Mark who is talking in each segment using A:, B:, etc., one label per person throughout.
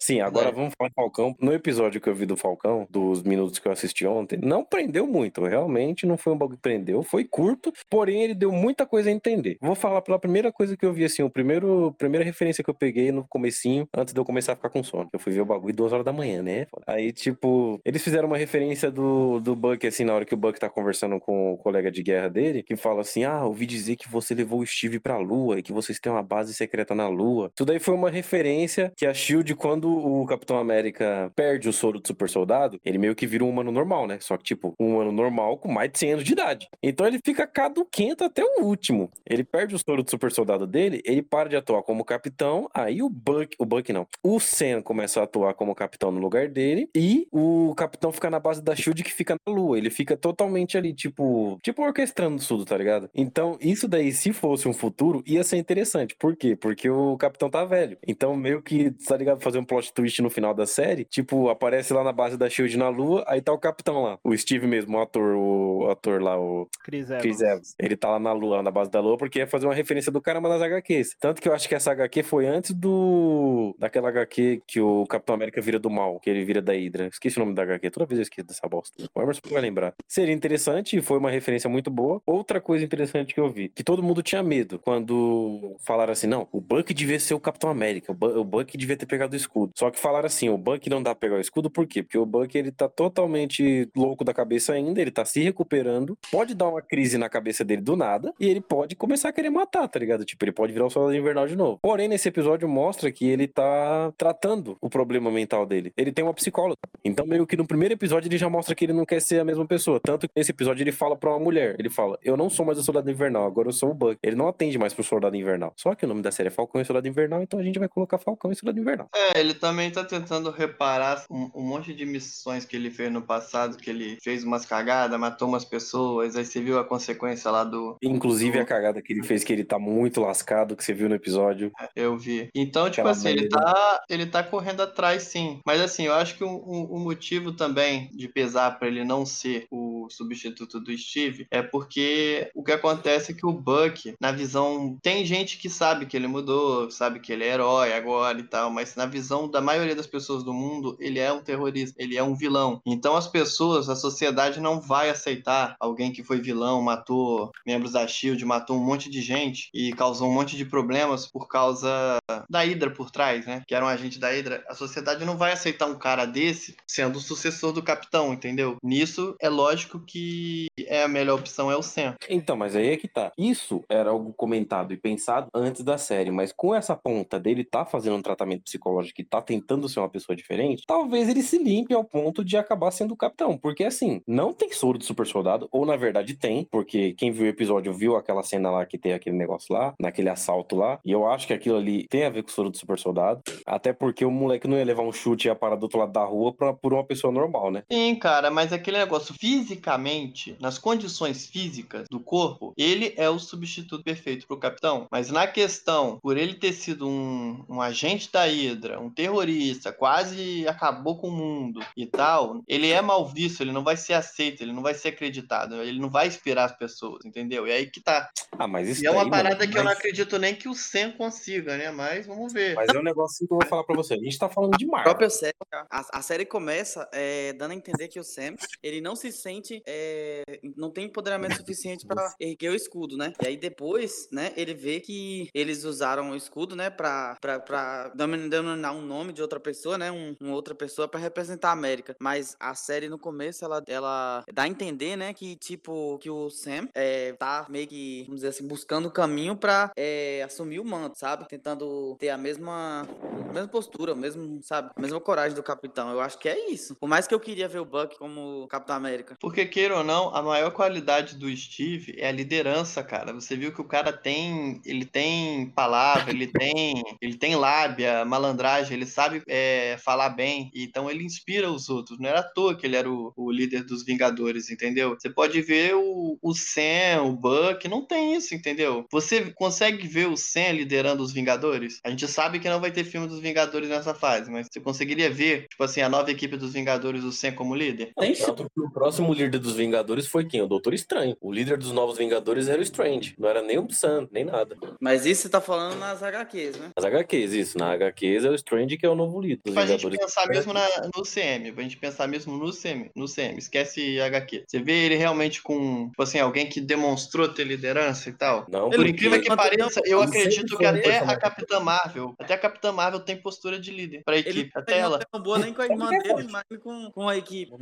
A: Sim, agora
B: É.
A: vamos falar do Falcão. No episódio que eu vi do Falcão, dos minutos que eu assisti ontem, não prendeu muito. Realmente não foi um bagulho que prendeu. Foi curto, porém ele deu muita coisa a entender. Vou falar pela primeira coisa que eu vi, assim, o primeiro, primeira referência que eu peguei no comecinho, antes de eu começar a ficar com sono. Eu fui ver o bagulho duas horas da manhã, né? Aí, tipo, eles fizeram uma referência do, do Buck, assim, na hora que o Buck tá conversando com o colega de guerra dele, que fala assim, ah, ouvi dizer que você levou o Steve pra Lua e que vocês têm uma base secreta na Lua. Isso daí foi uma referência que a SHIELD, quando o Capitão América perde o soro do super soldado, ele meio que vira um humano normal, né? Só que, tipo, um humano normal com mais de 100 anos de idade. Então ele fica caduquento até o último. Ele perde o soro do super soldado dele, ele para de atuar como capitão, aí o Buck, o Buck não, o Sam começa a atuar como capitão no lugar dele e o capitão fica na base da SHIELD que fica na lua. Ele fica totalmente ali, tipo, tipo orquestrando tudo, tá ligado? Então, isso daí, se fosse um futuro, ia ser interessante. Por quê? Porque o capitão tá velho. Então, meio que, tá ligado? Fazer um plot twist no final da série, tipo, aparece lá na base da SHIELD na lua, aí tá o capitão lá. O Steve mesmo, o ator, o ator lá, o
C: Chris Evans.
A: Chris Evans. Ele tá lá na lua, lá na base da lua, porque ia fazer uma referência do caramba nas HQs. Tanto que eu acho que essa HQ foi antes do. daquela HQ que o Capitão América vira do mal, que ele vira da Hydra. Esqueci o nome da HQ, toda vez eu esqueço dessa bosta. O Emerson vai lembrar. Seria interessante, foi uma referência muito boa. Outra coisa interessante que eu vi, que todo mundo tinha medo quando falaram assim: não, o Buck devia ser o Capitão América, o, Bu- o Buck devia ter pegado o escudo. Só que falaram assim: o Buck não dá pra pegar o escudo, por quê? Porque o Buck ele tá totalmente louco da cabeça ainda, ele tá se recuperando, pode dar uma crise na cabeça dele do nada, e ele pode começar a querer matar, tá ligado? Tipo, ele pode virar o soldado invernal de novo. Porém, nesse episódio mostra que ele tá tratando o problema mental dele. Ele tem uma psicóloga. Então, meio que no primeiro episódio ele já mostra que ele não quer ser a mesma pessoa. Tanto que nesse episódio ele fala pra uma mulher: ele fala, eu não sou mais o soldado invernal, agora eu sou o Buck. Ele não atende mais pro soldado invernal. Só que o nome da série é Falcão e Soldado Invernal, então a gente vai colocar Falcão e Soldado Invernal.
B: É, ele também tá tentando reparar um, um monte de missões que ele fez no passado, que ele fez umas cagadas, matou umas pessoas, aí você viu a consequência lá do.
A: Inclusive a cagada que ele fez, que ele tá muito lascado, que você viu no episódio.
B: Eu vi. Então, tipo
A: Aquela
B: assim, ele tá, ele tá correndo atrás, sim. Mas assim, eu acho que o um, um motivo também de pesar pra ele não ser o substituto do Steve é porque o que acontece é que o Buck, na visão. Tem gente que sabe que ele mudou, sabe que ele é herói agora e tal, mas na visão da maioria das pessoas do mundo, ele é um terrorista, ele é um vilão. Então as pessoas, a sociedade não vai aceitar alguém que foi vilão, matou membros da Shield, matou um monte de gente e causou um monte de problemas por causa da Hydra por trás, né? Que era um agente da Hydra. A sociedade não vai aceitar um cara desse sendo o sucessor do capitão, entendeu? Nisso é lógico que é a melhor opção é o Sam.
A: Então, mas aí é que tá. Isso era algo comentado e pensado antes da série, mas com essa ponta dele tá fazendo um tratamento psicológico e tá tentando ser uma pessoa diferente, talvez ele se limpe ao ponto de acabar sendo o capitão. Porque assim, não tem soro de super soldado, ou na verdade tem, porque quem viu o episódio viu aquela cena lá que tem aquele negócio lá, naquele assalto lá, e eu acho que aquilo ali tem a ver com o soro do super soldado, até porque o moleque não ia levar um chute e ia parar do outro lado da rua pra, por uma pessoa normal, né?
B: Sim, cara, mas aquele negócio fisicamente, nas condições físicas do corpo, ele é o substituto perfeito pro capitão. Mas na questão, por ele ter sido um, um agente da Hydra, um terrorista, quase acabou com o mundo e tal, ele é mal visto, ele não vai ser aceito, ele não vai ser acreditado, ele não vai inspirar as pessoas, entendeu? E aí que tá.
A: Ah, mas isso
B: E é uma
A: mano,
B: parada que eu não
A: mas-
B: acredito nem que o Sam consiga, né? Mas vamos ver.
A: Mas é um negócio que eu vou falar pra você. A gente tá falando de
D: A
A: Marvel.
D: própria série, a, a série começa é, dando a entender que o Sam, ele não se sente, é, não tem empoderamento suficiente pra erguer o escudo, né? E aí depois, né, ele vê que eles usaram o escudo, né, pra, pra, pra denominar um nome de outra pessoa, né, um, uma outra pessoa pra representar a América. Mas a série no começo, ela, ela dá a entender, né, que tipo, que o Sam é, tá meio que, vamos dizer assim, buscando o caminho pra é, assumir o manto, sabe? Tentando ter a mesma, a mesma postura, mesmo, sabe? A mesma coragem do capitão. Eu acho que é isso. Por mais que eu queria ver o Buck como Capitão América.
B: Porque, queira ou não, a maior qualidade do Steve é a liderança, cara. Você viu que o cara tem. Ele tem palavra, ele tem. Ele tem lábia, malandragem, ele sabe é, falar bem. Então ele inspira os outros. Não era à toa que ele era o, o líder dos Vingadores, entendeu? Você pode ver o, o Sam, o Buck, não tem isso, entendeu? Você consegue ver o Sam liderando os Vingadores? A gente sabe que não vai ter filme dos Vingadores nessa fase, mas você conseguiria ver, tipo assim, a nova equipe dos Vingadores, o Sam como líder?
D: Tem
A: Tanto que o próximo líder líder dos Vingadores foi quem? O Doutor Estranho. O líder dos Novos Vingadores era o Strange. Não era nem o Sam, nem nada.
D: Mas isso você tá falando nas HQs, né?
A: Nas HQs, isso. Na HQs é o Strange que é o novo líder
B: Pra gente pensar mesmo na- no CM, pra gente pensar mesmo no CM, no CM, esquece HQ. Você vê ele realmente com, tipo assim, alguém que demonstrou ter liderança e tal.
A: Não,
B: Por incrível que pareça, eu
A: ele
B: acredito que até a. Capitã Marvel, até a Capitã Marvel tem postura de líder pra
D: Ele
B: equipe,
D: não
B: até
D: tem
B: ela.
D: uma tão boa nem com a irmã dele, mas com, com a equipe.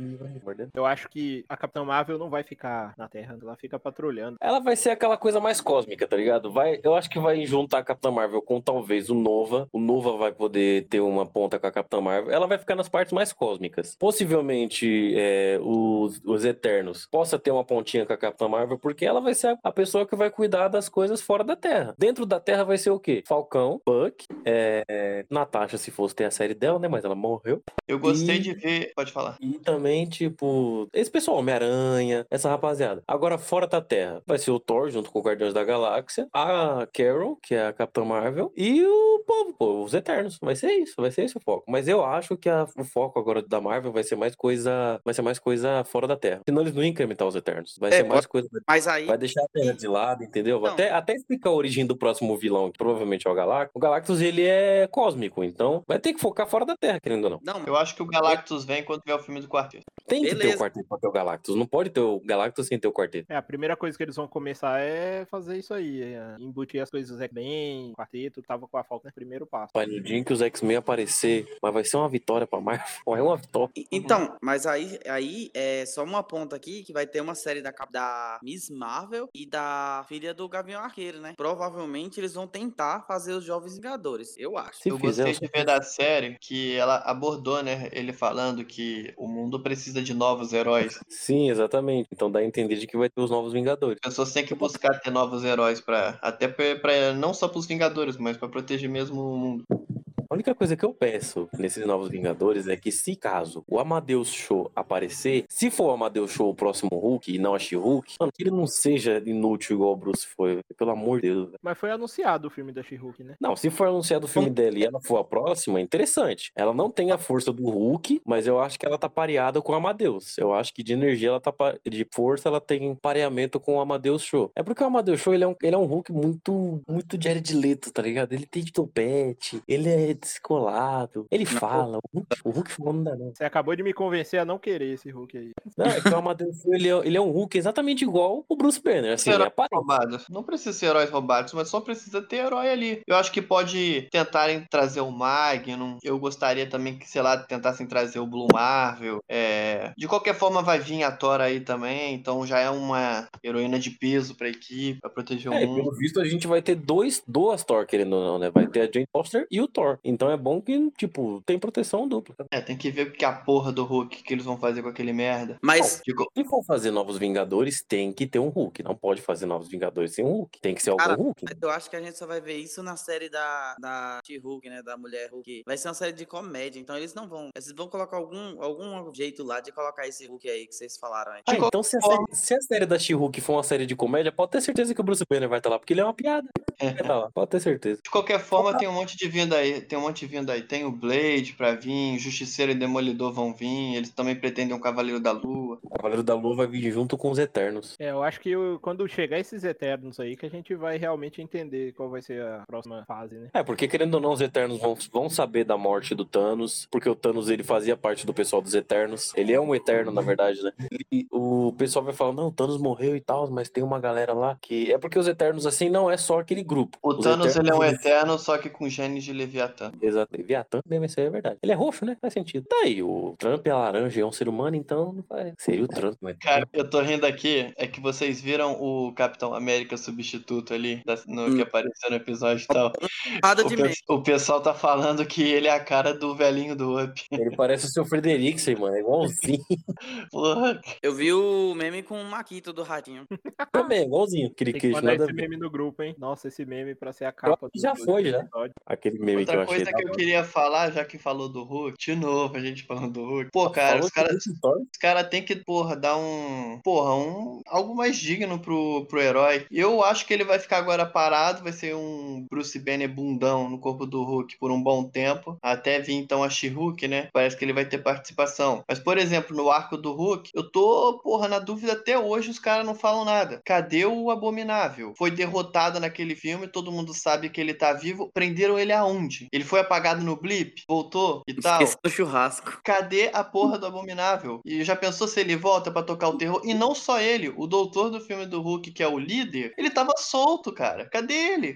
C: Eu acho que a Capitã Marvel não vai ficar na Terra, ela fica patrulhando.
A: Ela vai ser aquela coisa mais cósmica, tá ligado? Vai, eu acho que vai juntar a Capitã Marvel com talvez o Nova. O Nova vai poder ter uma ponta com a Capitã Marvel. Ela vai ficar nas partes mais cósmicas. Possivelmente é, os, os Eternos possa ter uma pontinha com a Capitã Marvel, porque ela vai ser a, a pessoa que vai cuidar das coisas fora da Terra. Dentro da Terra vai ser o quê? Falcão, Buck, é, é, Natasha, se fosse ter a série dela, né? Mas ela morreu.
B: Eu gostei
A: E-
B: de ver, pode falar.
A: E também, tipo, esse pessoal, Homem-Aranha, essa rapaziada. Agora, fora da Terra, vai ser o Thor junto com o Guardiões da Galáxia, a Carol, que é a Capitã Marvel, e o povo, pô, os Eternos. Vai ser isso, vai ser esse o foco. Mas eu acho que a- o foco agora da Marvel vai ser mais coisa. Vai ser mais coisa fora da Terra. Senão eles não iam incrementar os Eternos. Vai
D: É,
A: ser mais coisa.
D: Mas aí,
A: Vai deixar a Terra de lado, entendeu?
D: Não.
A: Até, até explicar a origem do próximo vilão, que provavelmente é o Galactus. O Galactus, ele é cósmico, então vai ter que focar fora da Terra, querendo ou não.
B: Eu
D: não, mas
B: acho que o Galactus vem quando tiver o filme do quarteto.
A: Tem que ter o
D: Beleza.
A: quarteto pra ter o Galactus. Não pode ter o Galactus sem ter o quarteto.
C: É, a primeira coisa que eles vão começar é fazer isso aí, é embutir as coisas X-Men, quarteto, que tava com a falta no primeiro passo.
A: Pai, no dia em que os X-Men aparecer, mas vai ser uma vitória pra Marvel. É uma vitória.
D: Então, mas aí, aí é só uma ponta aqui que vai ter uma série da, da Miss Marvel e da filha do Gavião Arqueiro, né? Provavelmente eles vão tentar fazer os Jovens Vingadores, eu acho.
A: Se
B: eu
A: fizer,
B: gostei de ver da série que ela abordou, né? Ele falando que o mundo precisa de novos heróis.
A: Sim, exatamente. Então dá a entender de que vai ter os novos Vingadores.
B: As pessoas têm que buscar ter novos heróis para até pra- não só pros Vingadores, mas pra proteger mesmo o mundo.
A: A única coisa que eu peço nesses novos Vingadores é que, se caso o Amadeus Show aparecer, se for o Amadeus Show o próximo Hulk e não a She-Hulk, mano, que ele não seja inútil igual o Bruce foi. Pelo amor de Deus. velho.
C: Mas foi anunciado o filme da She-Hulk, né?
A: Não, se for anunciado o filme dela e ela for a próxima, é interessante. Ela não tem a força do Hulk, mas eu acho que ela tá pareada com o Amadeus. Eu acho que de energia ela tá pa- de força ela tem pareamento com o Amadeus Show. É porque o Amadeus Show ele é um, ele é um Hulk muito muito de de Leto, tá ligado? Ele tem de topete, ele é descolado, ele fala. O Hulk, o Hulk falando não dá não.
C: Você acabou de me convencer a não querer esse Hulk aí.
A: Não, é que o ele é, ele é um Hulk exatamente igual o Bruce Banner, assim,
B: Heróis
A: é
B: roubados. Não precisa ser heróis roubados, mas só precisa ter herói ali. Eu acho que pode tentarem trazer o Magnum. Eu gostaria também que, sei lá, tentassem trazer o Blue Marvel. É, De qualquer forma, vai vir a Thor aí também. Então já é uma heroína de peso pra equipe, pra proteger
A: É,
B: o
A: e
B: mundo.
A: pelo visto a gente vai ter dois, duas Thor, querendo ou não, né? Vai ter a Jane Foster e o Thor. Então é bom que, tipo, tem proteção dupla.
B: É, tem que ver o que a porra do Hulk que eles vão fazer com aquele merda.
D: Mas
B: Digo,
A: Se for fazer novos Vingadores, tem que ter um Hulk. Não pode fazer novos Vingadores sem um Hulk. Tem que ser algum Hulk.
D: Mas eu acho que a gente só vai ver isso na série da, da She-Hulk, né? Da mulher Hulk. Vai ser uma série de comédia, então eles não vão. Eles vão colocar algum, algum jeito lá de colocar esse Hulk aí que vocês falaram aí.
A: Ah,
B: de qualquer
A: então se a, série, se a série da She-Hulk for uma série de comédia, pode ter certeza que o Bruce Banner vai estar lá, porque ele é uma piada.
B: É.
A: Tá lá, pode ter certeza.
B: De qualquer forma, tem um monte de vinda aí. Tem um monte de vinda aí. Tem o Blade pra vir, Justiceiro e Demolidor vão vir. Eles também pretendem um Cavaleiro da Lua.
A: O Cavaleiro da Lua vai vir junto com os Eternos.
C: É, eu acho que eu- quando chegar esses Eternos aí, que a gente vai realmente entender qual vai ser a próxima fase, né?
A: É, porque querendo ou não, os Eternos vão, vão saber da morte do Thanos, porque o Thanos ele fazia parte do pessoal dos Eternos. Ele é um Eterno, na verdade, né? E o pessoal vai falar, não, o Thanos morreu e tal, mas tem uma galera lá que. É porque os Eternos, assim, não é só aquele grupo.
B: O
A: Os
B: Thanos ele é um eterno, só que com genes de Leviatã.
A: Exato. Leviatã isso aí é verdade. Ele é roxo, né? Faz sentido. Tá aí, o Trump é laranja e é um ser humano, então não. Seria o Trump, né?
B: Cara, eu tô rindo aqui, é que vocês viram o Capitão América substituto ali, no,
D: Hum.
B: que apareceu no episódio e tal.
D: Nada
B: O,
D: de
B: pe- o pessoal tá falando que ele é a cara do velhinho do Up.
A: Ele parece o seu Frederiksen, mano. É igualzinho.
B: Porra,
D: Eu vi o meme com o Maquito do Ratinho.
A: Também, igualzinho. Aquele
C: Tem que mandar esse meme no grupo, hein? Nossa, esse meme pra ser a capa do
A: Já
C: do
A: foi, já.
C: episódio.
A: Aquele meme
B: Outra
A: que eu
B: coisa que eu queria falar, já que falou do Hulk, de novo a gente falando do Hulk. Pô, cara, os caras os cara tem que, porra, dar um. Porra, um. Algo mais digno pro, pro herói. Eu acho que ele vai ficar agora parado, vai ser um Bruce Banner bundão no corpo do Hulk por um bom tempo. Até vir então a She-Hulk, né? Parece que ele vai ter participação. Mas, por exemplo, no arco do Hulk, eu tô, porra, na dúvida até hoje os caras não falam nada. Cadê o Abominável? Foi derrotado naquele filme, todo mundo sabe que ele tá vivo. Prenderam ele aonde? Ele foi apagado no blip? Voltou e tal?
D: Esqueci do churrasco.
B: Cadê a porra do Abominável? E já pensou se ele volta para tocar o terror? E não só ele, o doutor do filme do Hulk, que é o líder, ele tava solto, cara. Cadê ele?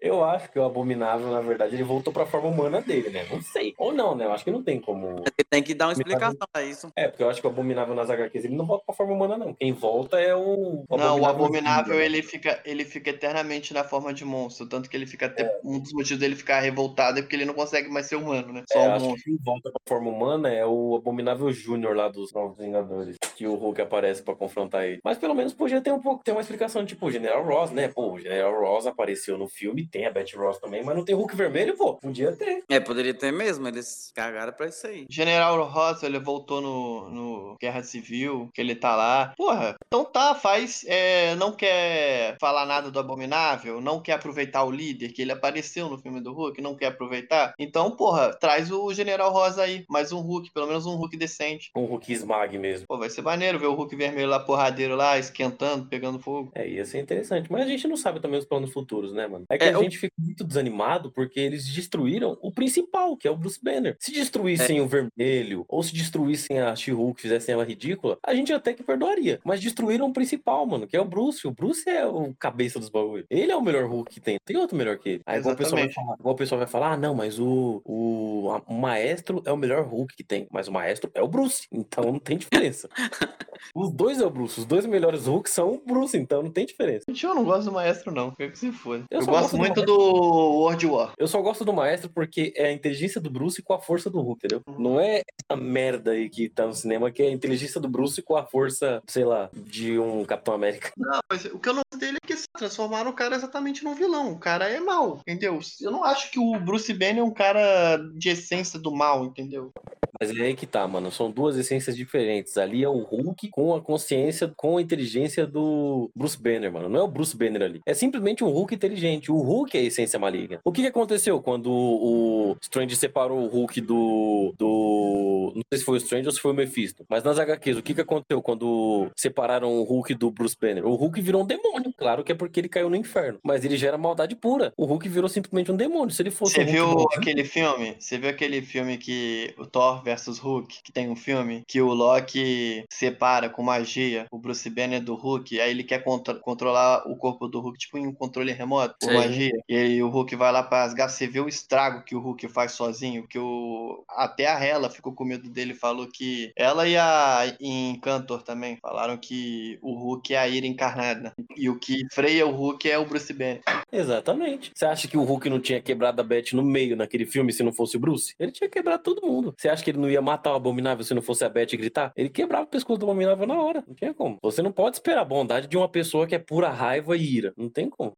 A: Eu acho que o Abominável, na verdade, ele voltou pra forma humana dele, né? Não sei. Ou não, né? Eu acho que não tem como.
D: Tem que dar uma explicação a isso.
A: É, porque eu acho que o Abominável nas HQs ele não volta pra forma humana, não. Quem volta é o.
B: o não, o Abominável ele fica, ele fica eternamente na forma de monstro. Tanto que ele fica até. É. Um dos motivos dele ficar revoltado é porque ele não consegue mais ser humano, né?
A: Só é, um acho monstro. Que quem volta pra forma humana é o Abominável Júnior lá dos Novos Vingadores. Que o Hulk aparece pra confrontar ele. Mas pelo menos podia ter um pouco, ter uma explicação, tipo, o General Ross, né? Pô, o General Ross apareceu no filme, tem a Betty Ross também, mas não tem Hulk vermelho, pô. Podia ter.
D: É, poderia ter mesmo, eles cagaram pra isso aí.
B: General Ross, ele voltou no, no Guerra Civil, que ele tá lá. Porra, então tá, faz. É, não quer falar nada do Abominável, não quer aproveitar o líder, que ele apareceu no filme do Hulk, não quer aproveitar. Então, porra, traz o General Ross aí, mais um Hulk, pelo menos um Hulk decente.
A: Um Hulk Smag mesmo.
B: Pô, vai ser maneiro ver o Hulk vermelho lá, porradeiro lá, esquentando, pegando fogo.
A: É, ia ser interessante. Mas a gente não sabe também os planos futuros, né, mano? É que é, a gente fica muito desanimado porque eles destruíram o principal, que é o Bruce Banner. Se destruíssem é. o vermelho, ou se destruíssem a She-Hulk, fizessem ela ridícula, a gente até que perdoaria. Mas destruíram o principal, mano, que é o Bruce. O Bruce é o cabeça dos bagulhos. Ele é o melhor Hulk que tem. Tem outro melhor que ele. Aí igual o, pessoal vai falar, igual o pessoal vai falar, ah, não, mas o, o, a, o maestro é o melhor Hulk que tem. Mas o maestro é o Bruce. Então não tem diferença. Os dois é o Bruce. Os dois melhores Hulks são o Bruce, então não tem diferença.
B: Eu não gosto do Maestro, não. Quer que se for. Eu, eu gosto, gosto muito do, do World War.
A: Eu só gosto do Maestro porque é a inteligência do Bruce com a força do Hulk, entendeu? Uhum. Não é a merda aí que tá no cinema, que é a inteligência do Bruce com a força, sei lá, de um Capitão América.
B: Não, mas o que eu não dele é que transformaram o cara exatamente num vilão. O cara é mal, entendeu? Eu não acho que o Bruce Banner é um cara de essência do mal, entendeu?
A: Mas é aí que tá, mano. São duas essências diferentes. Ali é o Hulk com a consciência, com a inteligência do Bruce Banner, mano. Não é o Bruce Banner ali. É simplesmente um Hulk inteligente. O Hulk é a essência maligna. O que, que aconteceu quando o Strange separou o Hulk do. do. Não sei se foi o Strange ou se foi o Mephisto. Mas nas HQs, o que, que aconteceu quando separaram o Hulk do Bruce Banner? O Hulk virou um demônio. Claro que é porque ele caiu no inferno. Mas ele gera maldade pura. O Hulk virou simplesmente um demônio. Se ele fosse.
B: Você viu aquele filme? Você viu aquele filme que o Thor versus Hulk, que tem um filme que o Loki separa com magia o Bruce Banner do Hulk, aí ele quer contro controlar o corpo do Hulk, tipo em um controle remoto, com magia. E aí o Hulk vai lá para rasgar, você vê o estrago que o Hulk faz sozinho, que o até a Hela ficou com medo dele, falou que ela e a Encantor também falaram que o Hulk é a ira encarnada e o que freia o Hulk é o Bruce Banner.
A: Exatamente. Você acha que o Hulk não tinha quebrado a Beth no meio naquele filme se não fosse o Bruce? Ele tinha quebrado todo mundo. Você acha que ele não ia matar o Abominável se não fosse a Beth gritar? Ele quebrava o pescoço do Abominável na hora. Não tinha como. Você não pode esperar a bondade de uma pessoa que é pura raiva e ira. Não tem como.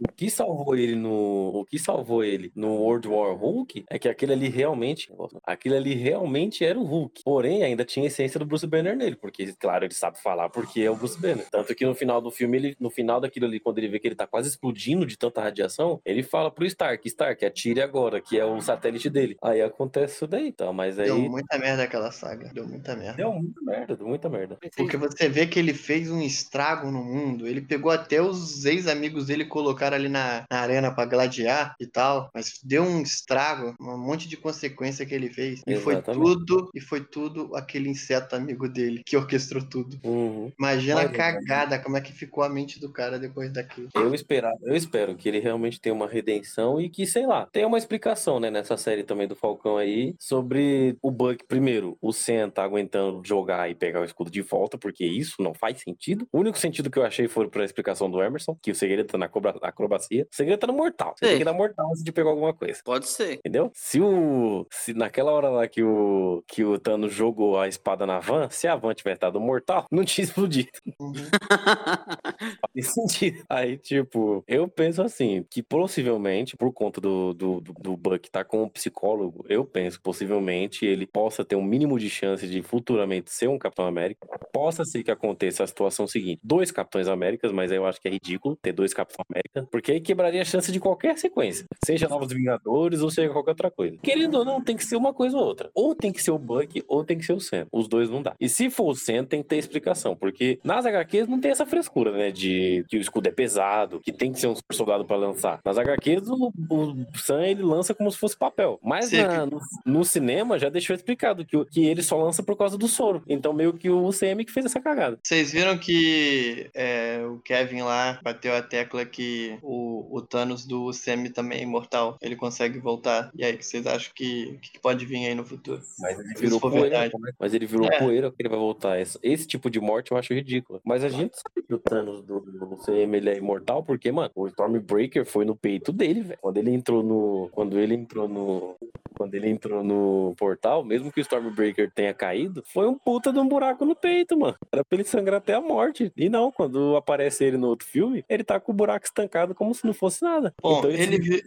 A: O que salvou ele no. O que salvou ele no World War Hulk é que aquele ali realmente. Aquele ali realmente era o Hulk. Porém, ainda tinha a essência do Bruce Banner nele. Porque, claro, ele sabe falar porque é o Bruce Banner. Tanto que no final do filme, ele, no final daquilo ali, quando ele vê que ele tá quase explodindo de tanta radiação, ele fala pro Stark, Stark, atire agora, que é o satélite dele. Aí acontece isso daí, então. Mas aí.
B: Deu muita merda aquela saga. Deu muita merda.
A: Deu muita merda, deu muita merda.
B: Porque você vê que ele fez um estrago no mundo. Ele pegou até os ex-amigos dele e colocaram ali na, na arena para gladiar e tal. Mas deu um estrago, um monte de consequência que ele fez. E Exatamente. foi tudo, e foi tudo aquele inseto amigo dele que orquestrou tudo.
A: Uhum.
B: Imagina Mas, a cagada, como é que ficou a mente do cara depois daquilo.
A: Eu esperava, eu espero que ele realmente tenha uma redenção e que, sei lá, tenha uma explicação, né, nessa série também do Falcão aí, sobre o Buck, primeiro, o Sam tá aguentando jogar e pegar o escudo de volta, porque isso não faz sentido. O único sentido que eu achei foi pra explicação do Emerson, que o segredo tá na acroba- acrobacia. O segredo tá no mortal. Você
D: Sim.
A: tem que dar mortal antes de pegar alguma coisa.
D: Pode ser.
A: Entendeu? Se o. Se naquela hora lá que o, que o Thanos jogou a espada na van, se a van tivesse dado mortal, não tinha explodido.
B: Uhum.
A: Faz sentido. Aí, tipo, eu penso assim, que possivelmente, por conta do, do, do, Buck estar com um psicólogo, eu penso possivelmente ele possa ter um mínimo de chance de futuramente ser um Capitão América. Possa ser que aconteça a situação seguinte: dois Capitães Américas, mas eu acho que é ridículo ter dois Capitão América, porque aí quebraria a chance de qualquer sequência, seja Novos Vingadores ou seja qualquer outra coisa. Querendo ou não, tem que ser uma coisa ou outra. Ou tem que ser o Buck, ou tem que ser o Sam. Os dois não dá. E se for o Sam, tem que ter explicação, porque nas HQs não tem essa frescura, né? De que o escudo é pesado, que tem que ser um soldado pra lançar. Nas HQs, o, o Sam ele lança como se fosse papel. Mas na- no, no cinema já deixou explicado que, o- que ele só lança por causa do soro. Então, meio que o CM que fez essa cagada.
B: Vocês viram que é, o Kevin lá bateu a tecla que o, o Thanos do Semi também é imortal. Ele consegue voltar. E aí, o que vocês acham que, que pode vir aí no futuro?
A: Mas ele virou poeira.
B: verdade.
A: né? Mas ele virou
B: É.
A: poeira que ele vai voltar. Esse, esse tipo de morte eu acho ridículo. Mas a gente sabe que o Thanos do, do CM ele é imortal, porque, mano, o Stormbreaker foi no peito dele, velho. Quando ele entrou no. Quando ele entrou no. Quando ele entrou no portal, mesmo que o Stormbreaker tenha caído, foi um puta de um buraco no peito, mano. Era pra ele sangrar até a morte. E não, quando aparece ele no outro filme, ele tá com o buraco estancado como se não fosse nada.
B: Bom,
A: Então
B: ele, vi-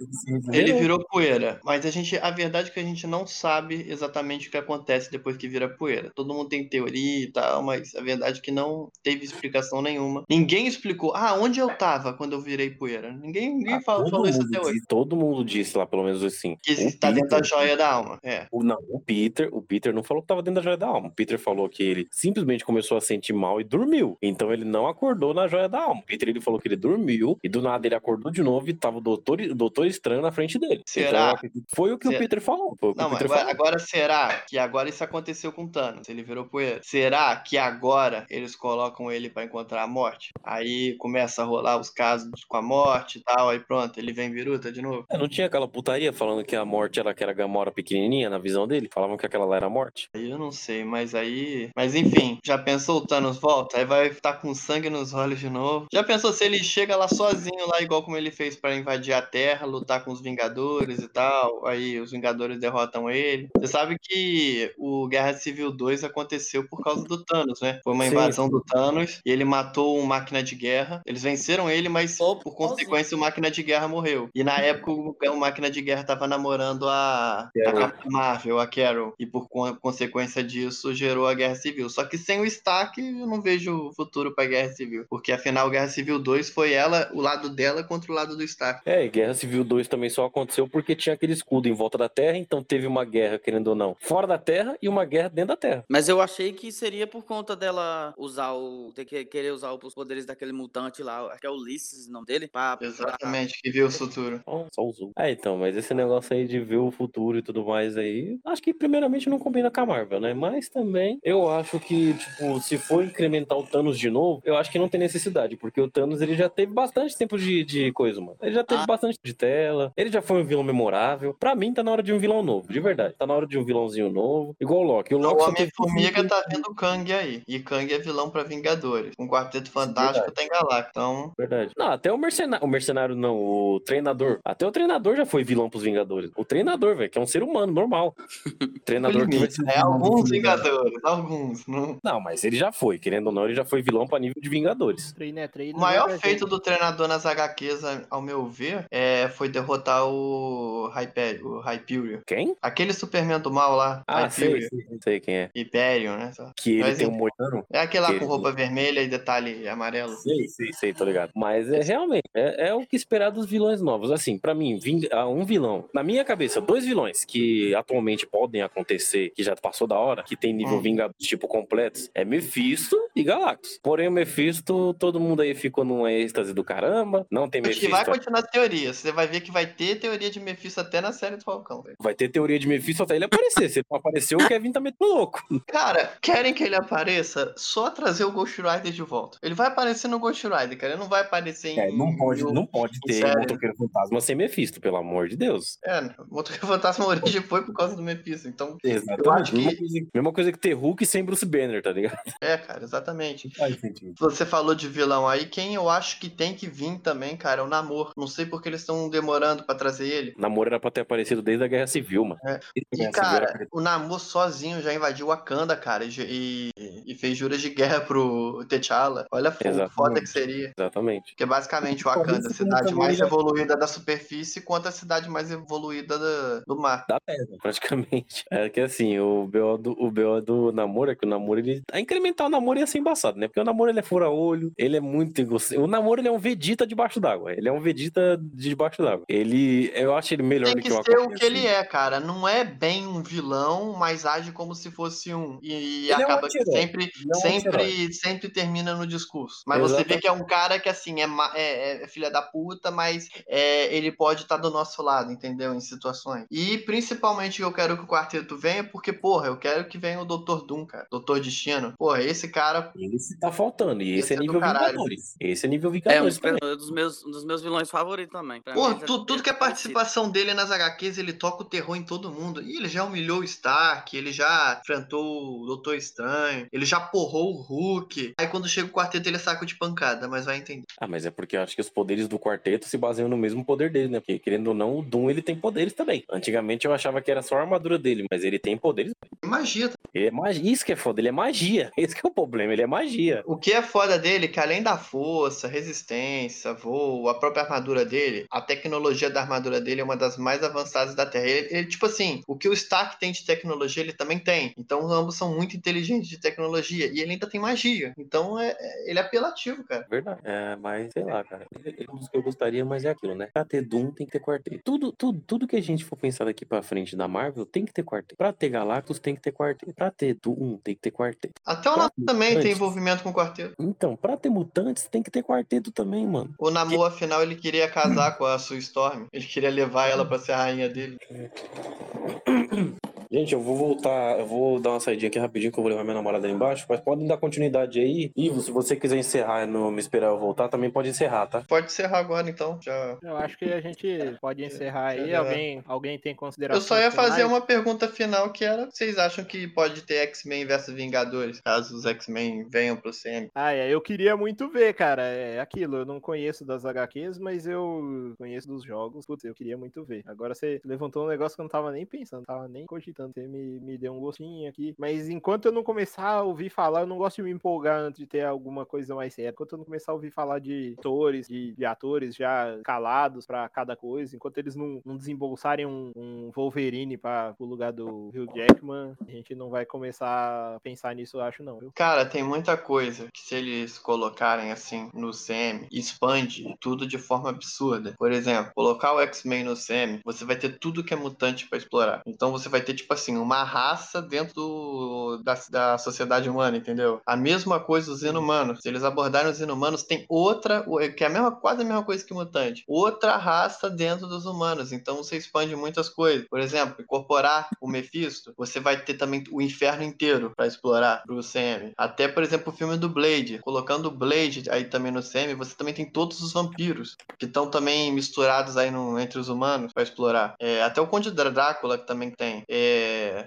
B: ele virou poeira. Mas a gente, a verdade é que a gente não sabe exatamente o que acontece depois que vira poeira. Todo mundo tem teoria e tal, mas a verdade é que não teve explicação nenhuma. Ninguém explicou, ah, onde eu tava quando eu virei poeira? Ninguém, ninguém
A: Ah,
B: falou,
A: todo,
B: falou isso até hoje.
A: disse, todo mundo disse lá, pelo menos assim.
B: Que
A: O
B: tá dentro da
A: Peter-
B: joia da alma. É.
A: O, não, o Peter, o Peter não falou que tava dentro da joia da alma. O Peter falou que ele simplesmente começou a sentir mal e dormiu. Então ele não acordou na joia da alma. O Peter ele falou que ele dormiu e do nada ele acordou de novo e tava o doutor, o doutor estranho na frente dele.
B: Será?
A: Então, acredito que foi o que
B: Será?
A: o Peter falou. O
B: Não,
A: o
B: mas
A: Peter
B: agora,
A: falou.
B: agora será que agora isso aconteceu com o Thanos? Ele virou poeira. Será que agora eles colocam ele pra encontrar a morte? Aí começa a rolar os casos com a morte e tal, aí pronto, ele vem viruta de novo.
A: É, não tinha aquela putaria falando que a morte era aquela Gamora pequenininha na visão dele? Falavam que aquela lá era a morte.
B: Aí eu não sei, mas aí. Mas enfim, já pensou o Thanos volta? Aí vai estar com sangue nos olhos de novo. Já pensou se ele chega lá sozinho, lá igual como ele fez pra invadir a Terra, lutar com os Vingadores e tal? Aí os Vingadores derrotam ele. Você sabe que o Guerra Civil 2 aconteceu por causa do Thanos, né? Foi uma
A: Sim,
B: invasão do Thanos e ele matou um máquina de guerra. Eles venceram ele, mas
D: Só
B: por consequência o máquina de guerra morreu. E na época o, o máquina de guerra tava namorando a, a Marvel, a Carol. E por con- consequência disso gerou a Guerra Civil. Só que sem o Stark eu não vejo futuro pra Guerra Civil. Porque afinal Guerra Civil 2 foi ela, o lado dela contra o lado do Stark.
A: É, e Guerra Civil 2 também só aconteceu porque tinha aquele escudo em volta da Terra, então teve uma guerra, querendo ou não, fora da Terra e uma guerra dentro da Terra.
D: Mas eu achei que seria por conta dela usar o. ter que querer usar os poderes daquele mutante lá, acho que é Ulisses o nome dele. Pra, pra-
B: Exatamente, que viu o futuro.
A: Só, só o Zoom. É, então, mas esse negócio aí de ver o futuro e tudo mais aí, acho que primeiramente não combina com a Marvel, né? Mas também eu acho que, tipo, se for incrementar o Thanos de novo, eu acho que não tem necessidade, porque o Thanos ele já teve bastante tempo de, de coisa, mano. Ele já teve
D: Ah.
A: bastante de tela, ele já foi um vilão memorável. Pra mim, tá na hora de um vilão novo, de verdade. Tá na hora de um vilãozinho novo, igual o Loki. O
B: O
A: Loki teve
B: Homem-Formiga tá vendo Kang aí. E Kang é vilão pra Vingadores. Um Quarteto Fantástico tem Galactus. Então,
A: Verdade. Não, até o mercenário. O mercenário não, o treinador. Até o treinador já foi vilão pros Vingadores. O treinador, velho, que é um ser humano normal. treinador que vai ser
B: né?
A: vilão
B: Alguns Vingadores, alguns. Não.
A: Não, mas ele já foi, querendo ou não, ele já foi vilão pra nível de Vingadores.
C: Treino é treino.
B: O maior
C: jogo é
B: feito do treinador nas HQs, ao meu ver, é, foi derrotar o Hyperion, o Hyperion.
A: Quem?
B: Aquele Superman do mal lá,
A: Ah, sei,
B: Hyperion.
A: sei, sei quem é.
B: Hyperion, né? só.
A: Que ele
B: Mas
A: tem um
B: enfim.
A: moicano.
B: É aquele lá com roupa vermelha e detalhe amarelo.
A: Sei, sei, sei, tô ligado. Mas é realmente, é, é o que esperar dos vilões novos. Assim, pra mim, ving- ah, um vilão. Na minha cabeça, dois vilões que atualmente podem acontecer, que já passou da hora, que tem nível
B: Hum.
A: Vingadores tipo completos, é Mephisto e Galactus. Porém, o Mephisto, todo mundo aí ficou numa êxtase do caramba. Não tem
B: Acho que vai
A: Mephisto.
B: continuar teoria. Você vai ver que vai ter teoria de Mephisto até na série do Falcão.
A: Vai ter teoria de Mephisto até ele aparecer. Se ele não aparecer, o Kevin tá metendo louco.
B: Cara, querem que ele apareça? Só trazer o Ghost Rider de volta. Ele vai aparecer no Ghost Rider, cara. Ele não vai aparecer em.
A: É, não pode,
B: em-
A: não pode ter motoqueiro fantasma sem Mephisto, pelo amor de Deus.
B: É, o Motoqueiro Fantasma Origem foi por causa do Mephisto. Então,
A: Exatamente.
B: Eu acho que-
A: mesma, coisa, mesma coisa que ter Hulk sem Bruce Banner, tá ligado?
B: É, cara, exatamente.
A: Não faz sentido.
B: Você falou de vilão aí, quem eu acho que tem que vir também, cara, é o Namor. Não sei porque eles estão demorando pra trazer ele.
A: Namoro era pra ter aparecido desde a Guerra Civil, mano.
B: É.
A: A
B: E,
A: Guerra Civil
B: cara,
A: era-
B: o Namor sozinho já invadiu Wakanda, cara, e, e- e fez juras de guerra pro T'Challa. Olha
A: Exatamente.
B: foda que seria.
A: Exatamente.
B: Porque basicamente Wakanda, a cidade mais evoluída da superfície, quanto a cidade mais evoluída da- do mar.
A: Da terra, praticamente. É que assim, o BO do, o BO do namoro é que o namoro, ele. A incrementar o namoro ia ser embaçado, né? Porque o namoro ele é fura-olho, ele é muito egocêntrico. O namoro ele é um Vegeta debaixo d'água. Ele é um Vegeta de debaixo d'água. Ele. Eu acho ele melhor
B: Tem
A: do
B: que
A: que o
B: ser o que ele
A: assim.
B: é, cara. Não é bem um vilão, mas age como se fosse um. E,
A: Ele é um
B: acaba que sempre,
A: Ele é um
B: sempre, sempre termina no discurso. Mas você vê
A: Exatamente.
B: que é um cara que, assim, é, é- é filha da puta, mas é, ele pode estar do nosso lado, entendeu? Em situações. E principalmente eu quero que o quarteto venha, porque, porra, eu quero que venha o Dr. Doom, cara. Dr. Destino. Porra, esse cara.
A: Esse tá faltando. E esse,
B: Esse
A: é
B: é
A: nível. Vingadores. Esse é nível
D: É um
A: Vingadores.
D: dos,
A: também.
D: um dos meus, um dos meus vilões favoritos também. Pra
B: Porra,
D: mim,
B: tu-
D: ele-
B: tudo que é
D: tá
B: participação dele nas HQs, ele toca o terror em todo mundo. E ele já humilhou o Stark, ele já enfrentou o Doutor Estranho, ele já porrou o Hulk. Aí quando chega o quarteto, ele é saco de pancada, mas vai entender.
A: Ah, mas é porque eu acho que os poderes do quarteto se baseiam no mesmo poder dele, né? Porque, querendo ou não, o Doom ele tem poderes também. Antigamente eu achava que era só a armadura dele, mas ele tem poderes.
B: Magia.
A: Ele é magia. Isso que é foda, ele é magia. Esse que é o problema, ele é magia.
B: O que é foda dele é que além da força, resistência, voo, a própria armadura dele, a tecnologia da armadura dele é uma das mais avançadas da Terra. Ele, ele, tipo assim, o que o Stark tem de tecnologia, ele também tem. Então ambos são muito inteligentes de tecnologia. E ele ainda tem magia. Então é, é- ele é apelativo, cara.
A: Verdade. É, mas sei lá, cara. É eu gostaria, mas é aquilo, né? Pra ter Doom tem que ter quarteto. Tudo, tudo, tudo que a gente for pensar daqui pra frente da Marvel tem que ter quarteto. Pra ter Galactus tem que ter quarteto. Pra ter Doom tem que ter quarteto.
B: Até o Namor também tem envolvimento com o quarteto.
A: Então, pra ter mutantes tem que ter quarteto também, mano.
B: O Namor, afinal, ele queria casar com a Sue Storm. Ele queria levar ela pra ser a rainha dele.
A: Gente, eu vou voltar, eu vou dar uma saidinha aqui rapidinho que eu vou levar minha namorada ali embaixo, mas podem dar continuidade aí. Ivo, se você quiser encerrar e não me esperar eu voltar, também pode encerrar, tá?
B: Pode encerrar agora, então. Já.
C: Eu acho que a gente pode encerrar aí. Alguém, alguém tem
B: Eu
C: considerações
B: só ia fazer uma pergunta final que era: vocês acham que pode ter X-Men versus Vingadores? Caso os X-Men venham pro CM.
C: Ah, é, eu queria muito ver, cara. É aquilo, eu não conheço das HQs, mas eu conheço dos jogos. Putz, eu queria muito ver. Agora você levantou um negócio que eu não tava nem pensando, não tava nem cogitando. Você me, me deu um gostinho aqui. Mas enquanto eu não começar a ouvir falar, eu não gosto de me empolgar antes de ter alguma coisa mais séria. Enquanto eu não começar a ouvir falar de atores, de, de atores já calados pra cada coisa, enquanto eles não, não desembolsarem um, um Wolverine pra, pro lugar do Hugh Jackman, a gente não vai começar a pensar nisso, eu acho, não. Viu?
B: Cara, tem muita coisa que se eles colocarem assim no CM, expande tudo de forma absurda. Por exemplo, colocar o X-Men no CM, você vai ter tudo que é mutante pra explorar. Então você vai ter, tipo assim, uma raça dentro do- da, da sociedade humana, entendeu? A mesma coisa os inumanos. Se eles abordarem os inumanos, tem outra, que é a mesma, quase a mesma coisa que mutante. Outra raça dentro dos humanos. Então você expande muitas coisas. Por exemplo, incorporar o Mephisto, você vai ter também o inferno inteiro pra explorar pro CM. Até, por exemplo, o filme do Blade. Colocando o Blade aí também no CM, você também tem todos os vampiros que estão também misturados aí no- entre os humanos pra explorar. É, até o Conde Drácula que também tem. É,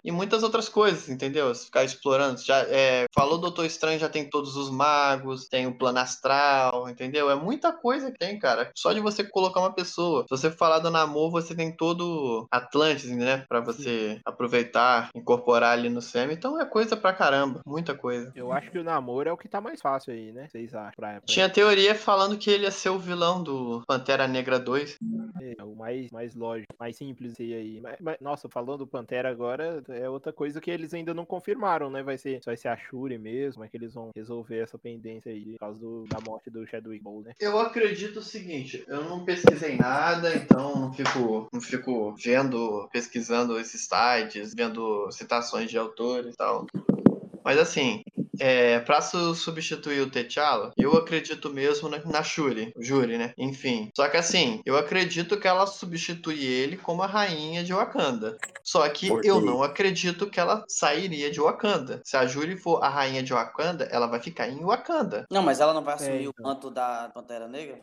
B: e muitas outras coisas, entendeu? Se ficar explorando. Já, é, falou Doutor Estranho, já tem todos os magos, tem o plano astral, entendeu? É muita coisa que tem, cara. Só de você colocar uma pessoa. Se você falar do namoro, você tem todo Atlantis, né? Pra você aproveitar, incorporar ali no CM. Então é coisa pra caramba. Muita coisa.
C: Eu acho que o namoro é o que tá mais fácil aí, né? Vocês acham? Pra, pra-
B: Tinha teoria falando que ele ia ser o vilão do Pantera Negra 2.
C: É o mais, mais lógico, mais simples aí. Mas, mas, nossa, falando do Pantera agora, é outra coisa que eles ainda não confirmaram, né? Vai ser, se vai ser a Shuri mesmo, é que eles vão resolver essa pendência aí por causa do- da morte do Chadwick Boseman, né?
B: Eu acredito o seguinte, eu não pesquisei nada, então não fico, não fico vendo, pesquisando esses sites, vendo citações de autores e tal. Mas assim, é, pra su- substituir o T'Challa, eu acredito mesmo na, na Shuri, Juri, né? Enfim. Só que assim, eu acredito que ela substitui ele como a rainha de Wakanda. Só que
A: Por
B: eu
A: quê?
B: não acredito que ela sairia de Wakanda. Se a Juri for a rainha de Wakanda, ela vai ficar em Wakanda.
D: Não, mas ela não vai assumir
C: então.
D: o manto da Pantera Negra?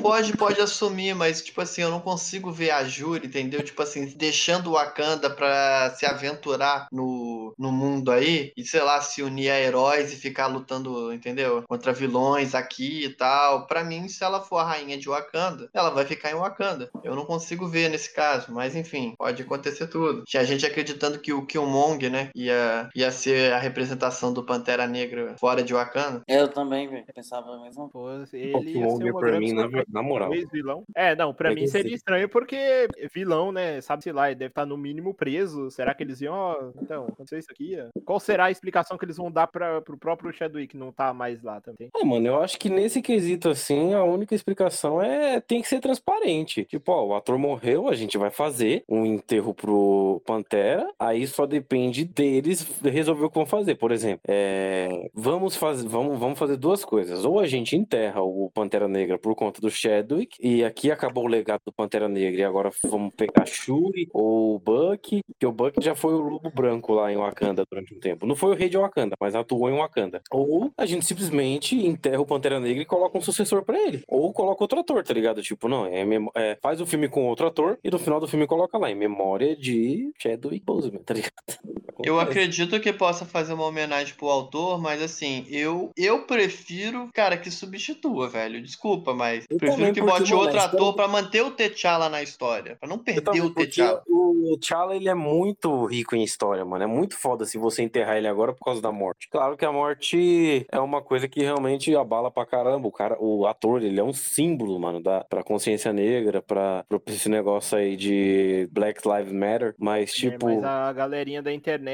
B: Pode, pode assumir, mas, tipo assim, eu não consigo ver a Júri, entendeu? Tipo assim, deixando o Wakanda pra se aventurar no, no mundo aí e, sei lá, se unir a heróis e ficar lutando, entendeu? Contra vilões aqui e tal. Pra mim, se ela for a rainha de Wakanda, ela vai ficar em Wakanda. Eu não consigo ver nesse caso, mas enfim, pode acontecer tudo. Tinha gente acreditando que o Killmonger, né, ia, ia ser a representação do Pantera Negra fora de Wakanda.
D: Eu também, velho. Pensava a mesma
C: Pô,
A: O
C: ele ia ser
A: Killmonger, pra mim, na. Na moral.
C: Vilão. É, não, pra
A: É
C: mim seria estranho porque vilão, né? Sabe-se lá, ele deve estar no mínimo preso. Será que eles iam, ó, então, aconteceu isso aqui? ó. Qual será a explicação que eles vão dar pra, pro próprio Chadwick não tá mais lá também?
A: É, mano, eu acho que nesse quesito, assim, a única explicação é tem que ser transparente. Tipo, ó, o ator morreu, a gente vai fazer um enterro pro Pantera, aí só depende deles resolver o que vão fazer. Por exemplo, é, vamos, fazer, vamos, vamos fazer duas coisas. Ou a gente enterra o Pantera Negra por conta do Chadwick, e aqui acabou o legado do Pantera Negra, e agora vamos pegar Shuri ou o Buck, que o Buck já foi o Lobo Branco lá em Wakanda durante um tempo. Não foi o rei de Wakanda, mas atuou em Wakanda. Ou a gente simplesmente enterra o Pantera Negra e coloca um sucessor pra ele. Ou coloca outro ator, tá ligado? Tipo, não, é, é, faz o filme com outro ator e no final do filme coloca lá, em memória de Chadwick Boseman, tá ligado?
B: Eu acredito que possa fazer uma homenagem pro autor, mas assim, eu eu prefiro, cara, que substitua, velho. Desculpa, mas
A: Eu
B: prefiro que bote outro ator pra manter o T'Challa na história, pra não perder
A: também,
B: o
A: porque
B: T'Challa.
A: o T'Challa, ele é muito rico em história, mano. É muito foda se você enterrar ele agora por causa da morte. Claro que a morte é uma coisa que realmente abala pra caramba. O cara, o ator, ele é um símbolo, mano, da, pra consciência negra, pra, pra esse negócio aí de Black Lives Matter. Mas,
C: É,
A: tipo...
C: mas a galerinha da internet,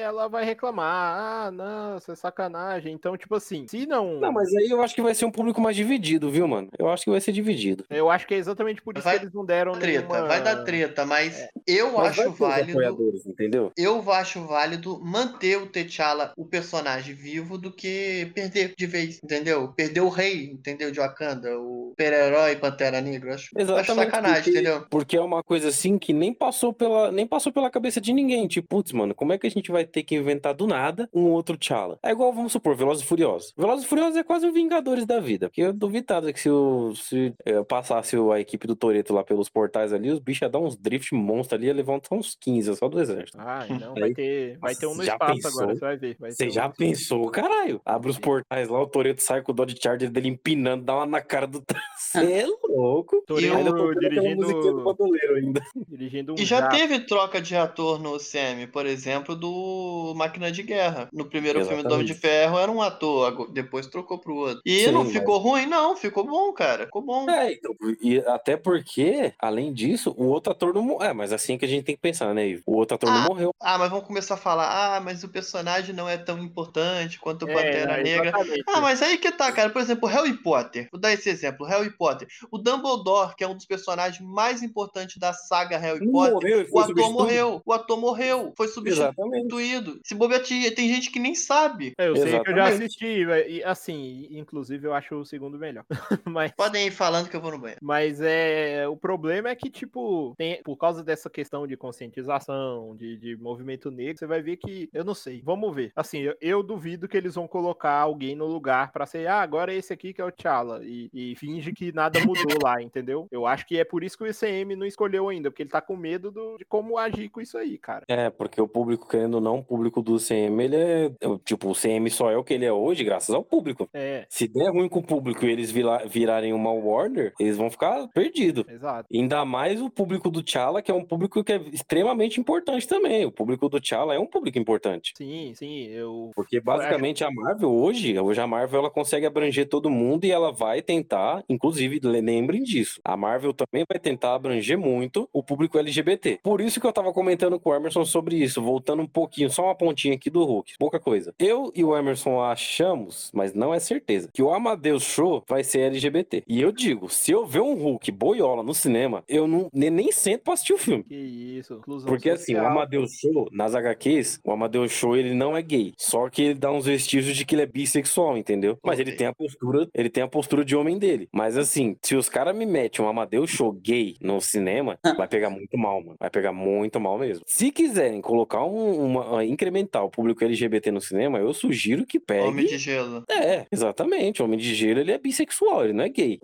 C: ela vai reclamar. Ah, não, isso é sacanagem. Então, tipo assim, se não.
A: Não, mas aí eu acho que vai ser um público mais dividido, viu, mano? Eu acho que vai ser dividido.
C: Eu acho que é exatamente por isso
B: Vai
C: que eles não deram
B: Treta,
C: nenhuma...
B: vai dar treta, mas eu
A: Mas
B: acho válido.
A: entendeu?
B: Eu acho válido manter o T'Challa, o personagem vivo, do que perder de vez, entendeu? Perder o rei, entendeu? De Wakanda, o super-herói Pantera Negra. Acho, acho
A: Exatamente,
B: sacanagem,
A: porque-
B: entendeu?
A: Porque é uma coisa assim que nem passou pela, nem passou pela cabeça de ninguém. Tipo, putz, mano, como é que a gente vai ter que inventar do nada um outro T'Challa? É igual, vamos supor, Velozes e Furiosos. Velozes e Furiosos é quase o Vingadores da vida. Porque eu duvidava que se, o, se eh, passasse a equipe do Toreto lá pelos portais ali, os bichos iam dar uns drift monstro ali, ia levantar uns 15 só do exército.
C: Ah, não,
A: Aí-
C: vai ter, vai ter um no
A: Já
C: espaço
A: pensou?
C: agora, você vai ver. vai
A: Você
C: um
A: já
C: no-
A: pensou, caralho? Abre os portais lá, o Toreto sai com o Dodge Charger dele empinando, dá uma na cara do. Você é louco? Aquela
C: dirigindo-
A: do ainda.
C: Dirigindo um
B: E já
C: jato.
B: teve troca de ator no CM, por exemplo, do Máquina de Guerra. No primeiro filme do Homem de
A: Exatamente.
B: Ferro era um ator, depois trocou pro outro. E
A: Sim,
B: não
A: mas-
B: ficou ruim? Não, ficou bom, cara. Ficou bom.
A: É, então, e até porque, além disso, o outro ator não morreu. É, mas assim que a gente tem que pensar, né, Ivo? O outro ator não
B: Ah,
A: morreu.
B: Ah, mas vamos começar a falar, ah, mas o personagem não é tão importante quanto o
C: É,
B: Pantera Negra.
C: exatamente.
B: Ah, mas aí que tá, cara. Por exemplo, Harry Potter. Vou dar esse exemplo. Harry Potter. O Dumbledore, que é um dos personagens mais importantes da saga Harry
A: Não
B: Potter.
A: morreu,
B: O ator
A: substituído.
B: morreu. O ator morreu. Foi
A: Exatamente.
B: Se bobear, tem gente que nem sabe.
C: É, eu sei que eu já
A: Exatamente.
C: assisti, e assim, inclusive eu acho o segundo melhor. mas,
B: Podem ir falando que eu vou no banheiro.
C: mas é o problema é que, tipo, tem, por causa dessa questão de conscientização, de, de movimento negro, você vai ver que, eu não sei, vamos ver. Assim, eu, eu duvido que eles vão colocar alguém no lugar pra ser, ah, agora é esse aqui que é o T'Challa, e, e finge que nada mudou lá, entendeu? Eu acho que é por isso que o ICM não escolheu ainda, porque ele tá com medo do- de como agir com isso aí, cara.
A: É, porque o público, querendo ou não, o público do CM, ele é. Tipo, o CM só é o que ele é hoje, graças ao público.
C: É,
A: Se der ruim com o público e eles vira- virarem uma Warner, eles vão ficar perdidos.
C: exato.
A: Ainda mais o público do T'Challa, que é um público que é extremamente importante também. O público do T'Challa é um público importante.
C: Sim, sim, eu
A: Porque basicamente a Marvel hoje, hoje a Marvel ela consegue abranger todo mundo e ela vai tentar, inclusive le- lembrem disso, a Marvel também vai tentar abranger muito o público LGBT. Por isso que eu tava comentando com o Emerson sobre isso, voltando um pouquinho, só uma pontinha aqui do Hulk, pouca coisa. Eu e o Emerson achamos, mas não é certeza, que o Amadeus Show vai ser LGBT. E eu digo, se eu ver um Hulk boiola no cinema, eu não nem, nem sento pra assistir o filme.
C: Que isso, inclusão
A: Porque assim, o
C: social.
A: Amadeus Show, nas HQs, o Amadeus Show ele não é gay. Só que ele dá uns vestígios de que ele é bissexual, entendeu? Mas ele
B: Ok.
A: tem a postura, ele tem a postura de homem dele. Mas assim, se os caras me metem um Amadeus Show gay no cinema, vai pegar muito mal, mano. Vai pegar muito mal mesmo. Se quiserem colocar um, uma, incrementar o público LGBT no cinema, eu sugiro que pegue.
B: Homem de gelo.
A: É, exatamente. O Homem de Gelo, ele é bissexual, ele não é gay.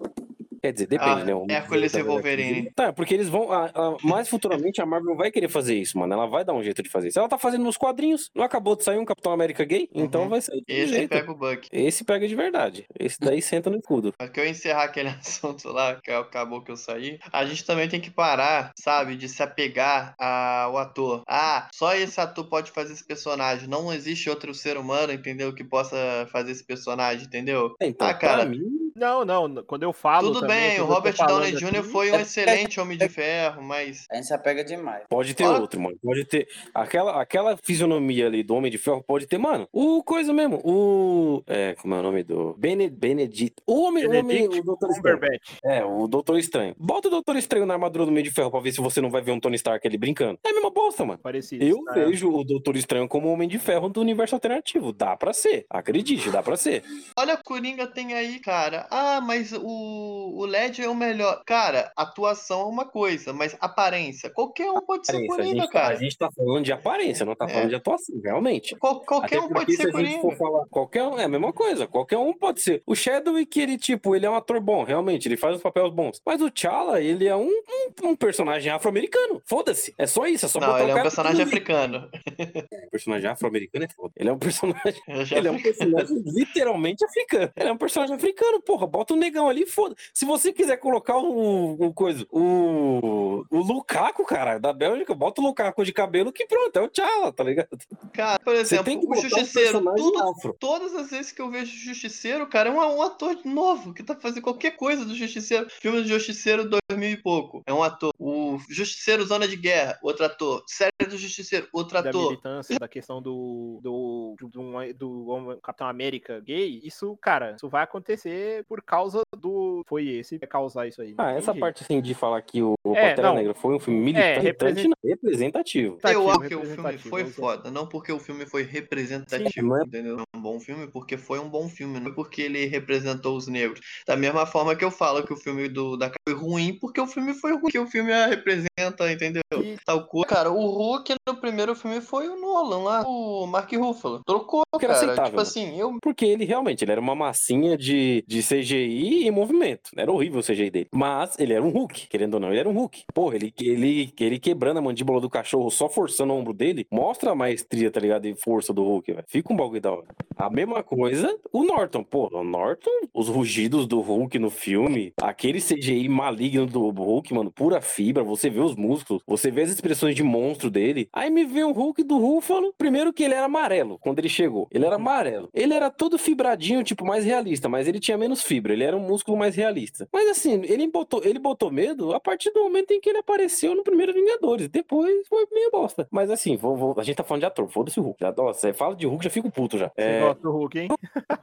A: Quer dizer, depende,
B: Ah,
A: né? O-
B: Hércules e Wolverine.
A: Tá, porque eles vão. a- a- mais futuramente a Marvel vai querer fazer isso, mano. Ela vai dar um jeito de fazer isso. Ela tá fazendo nos quadrinhos. Não acabou de sair um Capitão América gay? Então
B: Uhum.
A: vai sair. de
B: Esse
A: jeito.
B: pega o Buck.
A: Esse pega de verdade. Esse daí senta no escudo.
B: Mas que eu encerrar aquele assunto lá, que acabou que eu saí, a gente também tem que parar, sabe, de se apegar ao ator. Ah, só esse ator pode fazer esse personagem. Não existe outro ser humano, entendeu? Que possa fazer esse personagem, entendeu?
A: Então,
B: Ah, cara,
A: pra mim,
C: Não, não, quando eu falo.
B: Tudo
C: também,
B: bem,
C: quando
B: o Robert Downey Jr.
C: aqui,
B: foi um
D: É-
B: excelente Homem de Ferro, mas.
D: A gente se apega demais.
A: pode ter outro, mano. Pode ter. Aquela, aquela fisionomia ali do Homem de Ferro pode ter, mano. O coisa mesmo. O. É, como é o nome do. Bene, Benedict. O homem. O homem
C: Benedict
A: o Doutor Estranho. É, o Doutor Estranho. Bota o Doutor Estranho na armadura do Meio de Ferro pra ver se você não vai ver um Tony Stark ali brincando. É a mesma bosta, mano.
C: Parecido.
A: Eu
C: tá?
A: vejo o Doutor Estranho como o Homem de Ferro do universo alternativo. Dá pra ser. Acredite, dá pra ser.
B: Olha a Coringa tem aí, cara. Ah, mas o, o LED é o melhor. Cara, atuação é uma coisa, mas aparência. Qualquer um pode ser
A: Aparência, a,
B: Coringa,
A: gente tá, a
B: cara.
A: gente tá falando de aparência, não tá
B: É.
A: falando de atuação, realmente.
B: Qual- qualquer
A: Até
B: um pode
A: se
B: ser
A: a
B: Coringa.
A: falar qualquer um, é a mesma coisa, qualquer um pode ser. O Chadwick, ele, tipo, ele é um ator bom, realmente, ele faz os papéis bons. Mas o T'Challa, ele é um, um, um personagem afro-americano. Foda-se, é só isso, é só
B: Não, ele é um personagem africano.
A: Um personagem afro-americano é foda. Ele é um personagem, ele é um personagem literalmente africano. Ele é um personagem africano, porra, bota um negão ali, foda. Se você quiser colocar o, o coisa, o, o Lukaku, cara, da Bélgica, bota o Lukaku de cabelo que pronto, é o T'Challa, tá ligado?
B: Cara, por exemplo,
A: tem que
B: o
A: um
B: Justiceiro,
A: personagem
B: tudo,
A: afro.
B: todas as vezes que eu vejo Justiceiro, cara, é um, um ator novo que tá fazendo qualquer coisa do Justiceiro. Filme do Justiceiro 2000 e pouco, é um ator. O Justiceiro Zona de Guerra, outro ator. Série do Justiceiro, outro
C: da
B: ator.
C: militância, da questão do, do, do, do, do Capitão América gay, isso, cara, isso vai acontecer por causa do. Foi esse que causar isso aí.
A: Ah, essa
C: jeito.
A: parte assim de falar que o, o
C: É,
A: Pantera. Negra foi um filme militante,
C: represent-
A: não, representativo.
B: Eu
C: Representativo,
B: acho que o filme foi
C: eu sei.
B: foda, não porque o filme foi representativo,
A: Sim, não é-
B: entendeu? É um bom filme porque foi um bom filme, não é porque ele representou os negros. Da mesma forma que eu falo que o filme do da foi ruim, porque o filme foi ruim, que o filme a representa, entendeu?
C: E-
B: Tal coisa. Cara, o Hulk no primeiro filme foi o Nolan lá, o Mark Ruffalo. Trocou, cara.
A: aceitável,
B: Tipo
A: né?
B: assim, eu
A: Porque ele realmente ele era uma massinha de, de CGI em movimento. Era horrível o CGI dele. Mas ele era um Hulk, querendo ou não, ele era um Hulk. Porra, ele, ele, ele quebrando a mandíbula do cachorro, só forçando o ombro dele, mostra a maestria, tá ligado? E força do Hulk, velho. Fica um bagulho da hora. A mesma coisa, o Norton. Pô, o Norton, os rugidos do Hulk no filme, aquele CGI maligno do Hulk, mano, pura fibra. Você vê os músculos, você vê as expressões de monstro dele. Aí me vê um Hulk do Ruffalo. Primeiro que ele era amarelo quando ele chegou. Ele era amarelo. Ele era todo fibradinho, tipo, mais realista, mas ele tinha menos fibra. Ele era um músculo mais realista. Mas assim, ele botou, ele botou medo a partir do momento em que ele apareceu no primeiro Vingadores. Depois foi meio bosta. Mas assim, vou, vou- a gente tá falando de ator. Foda-se o Hulk. Já, nossa, você fala de Hulk, já fico puto já.
C: Você
A: É,
C: gosta do Hulk, hein?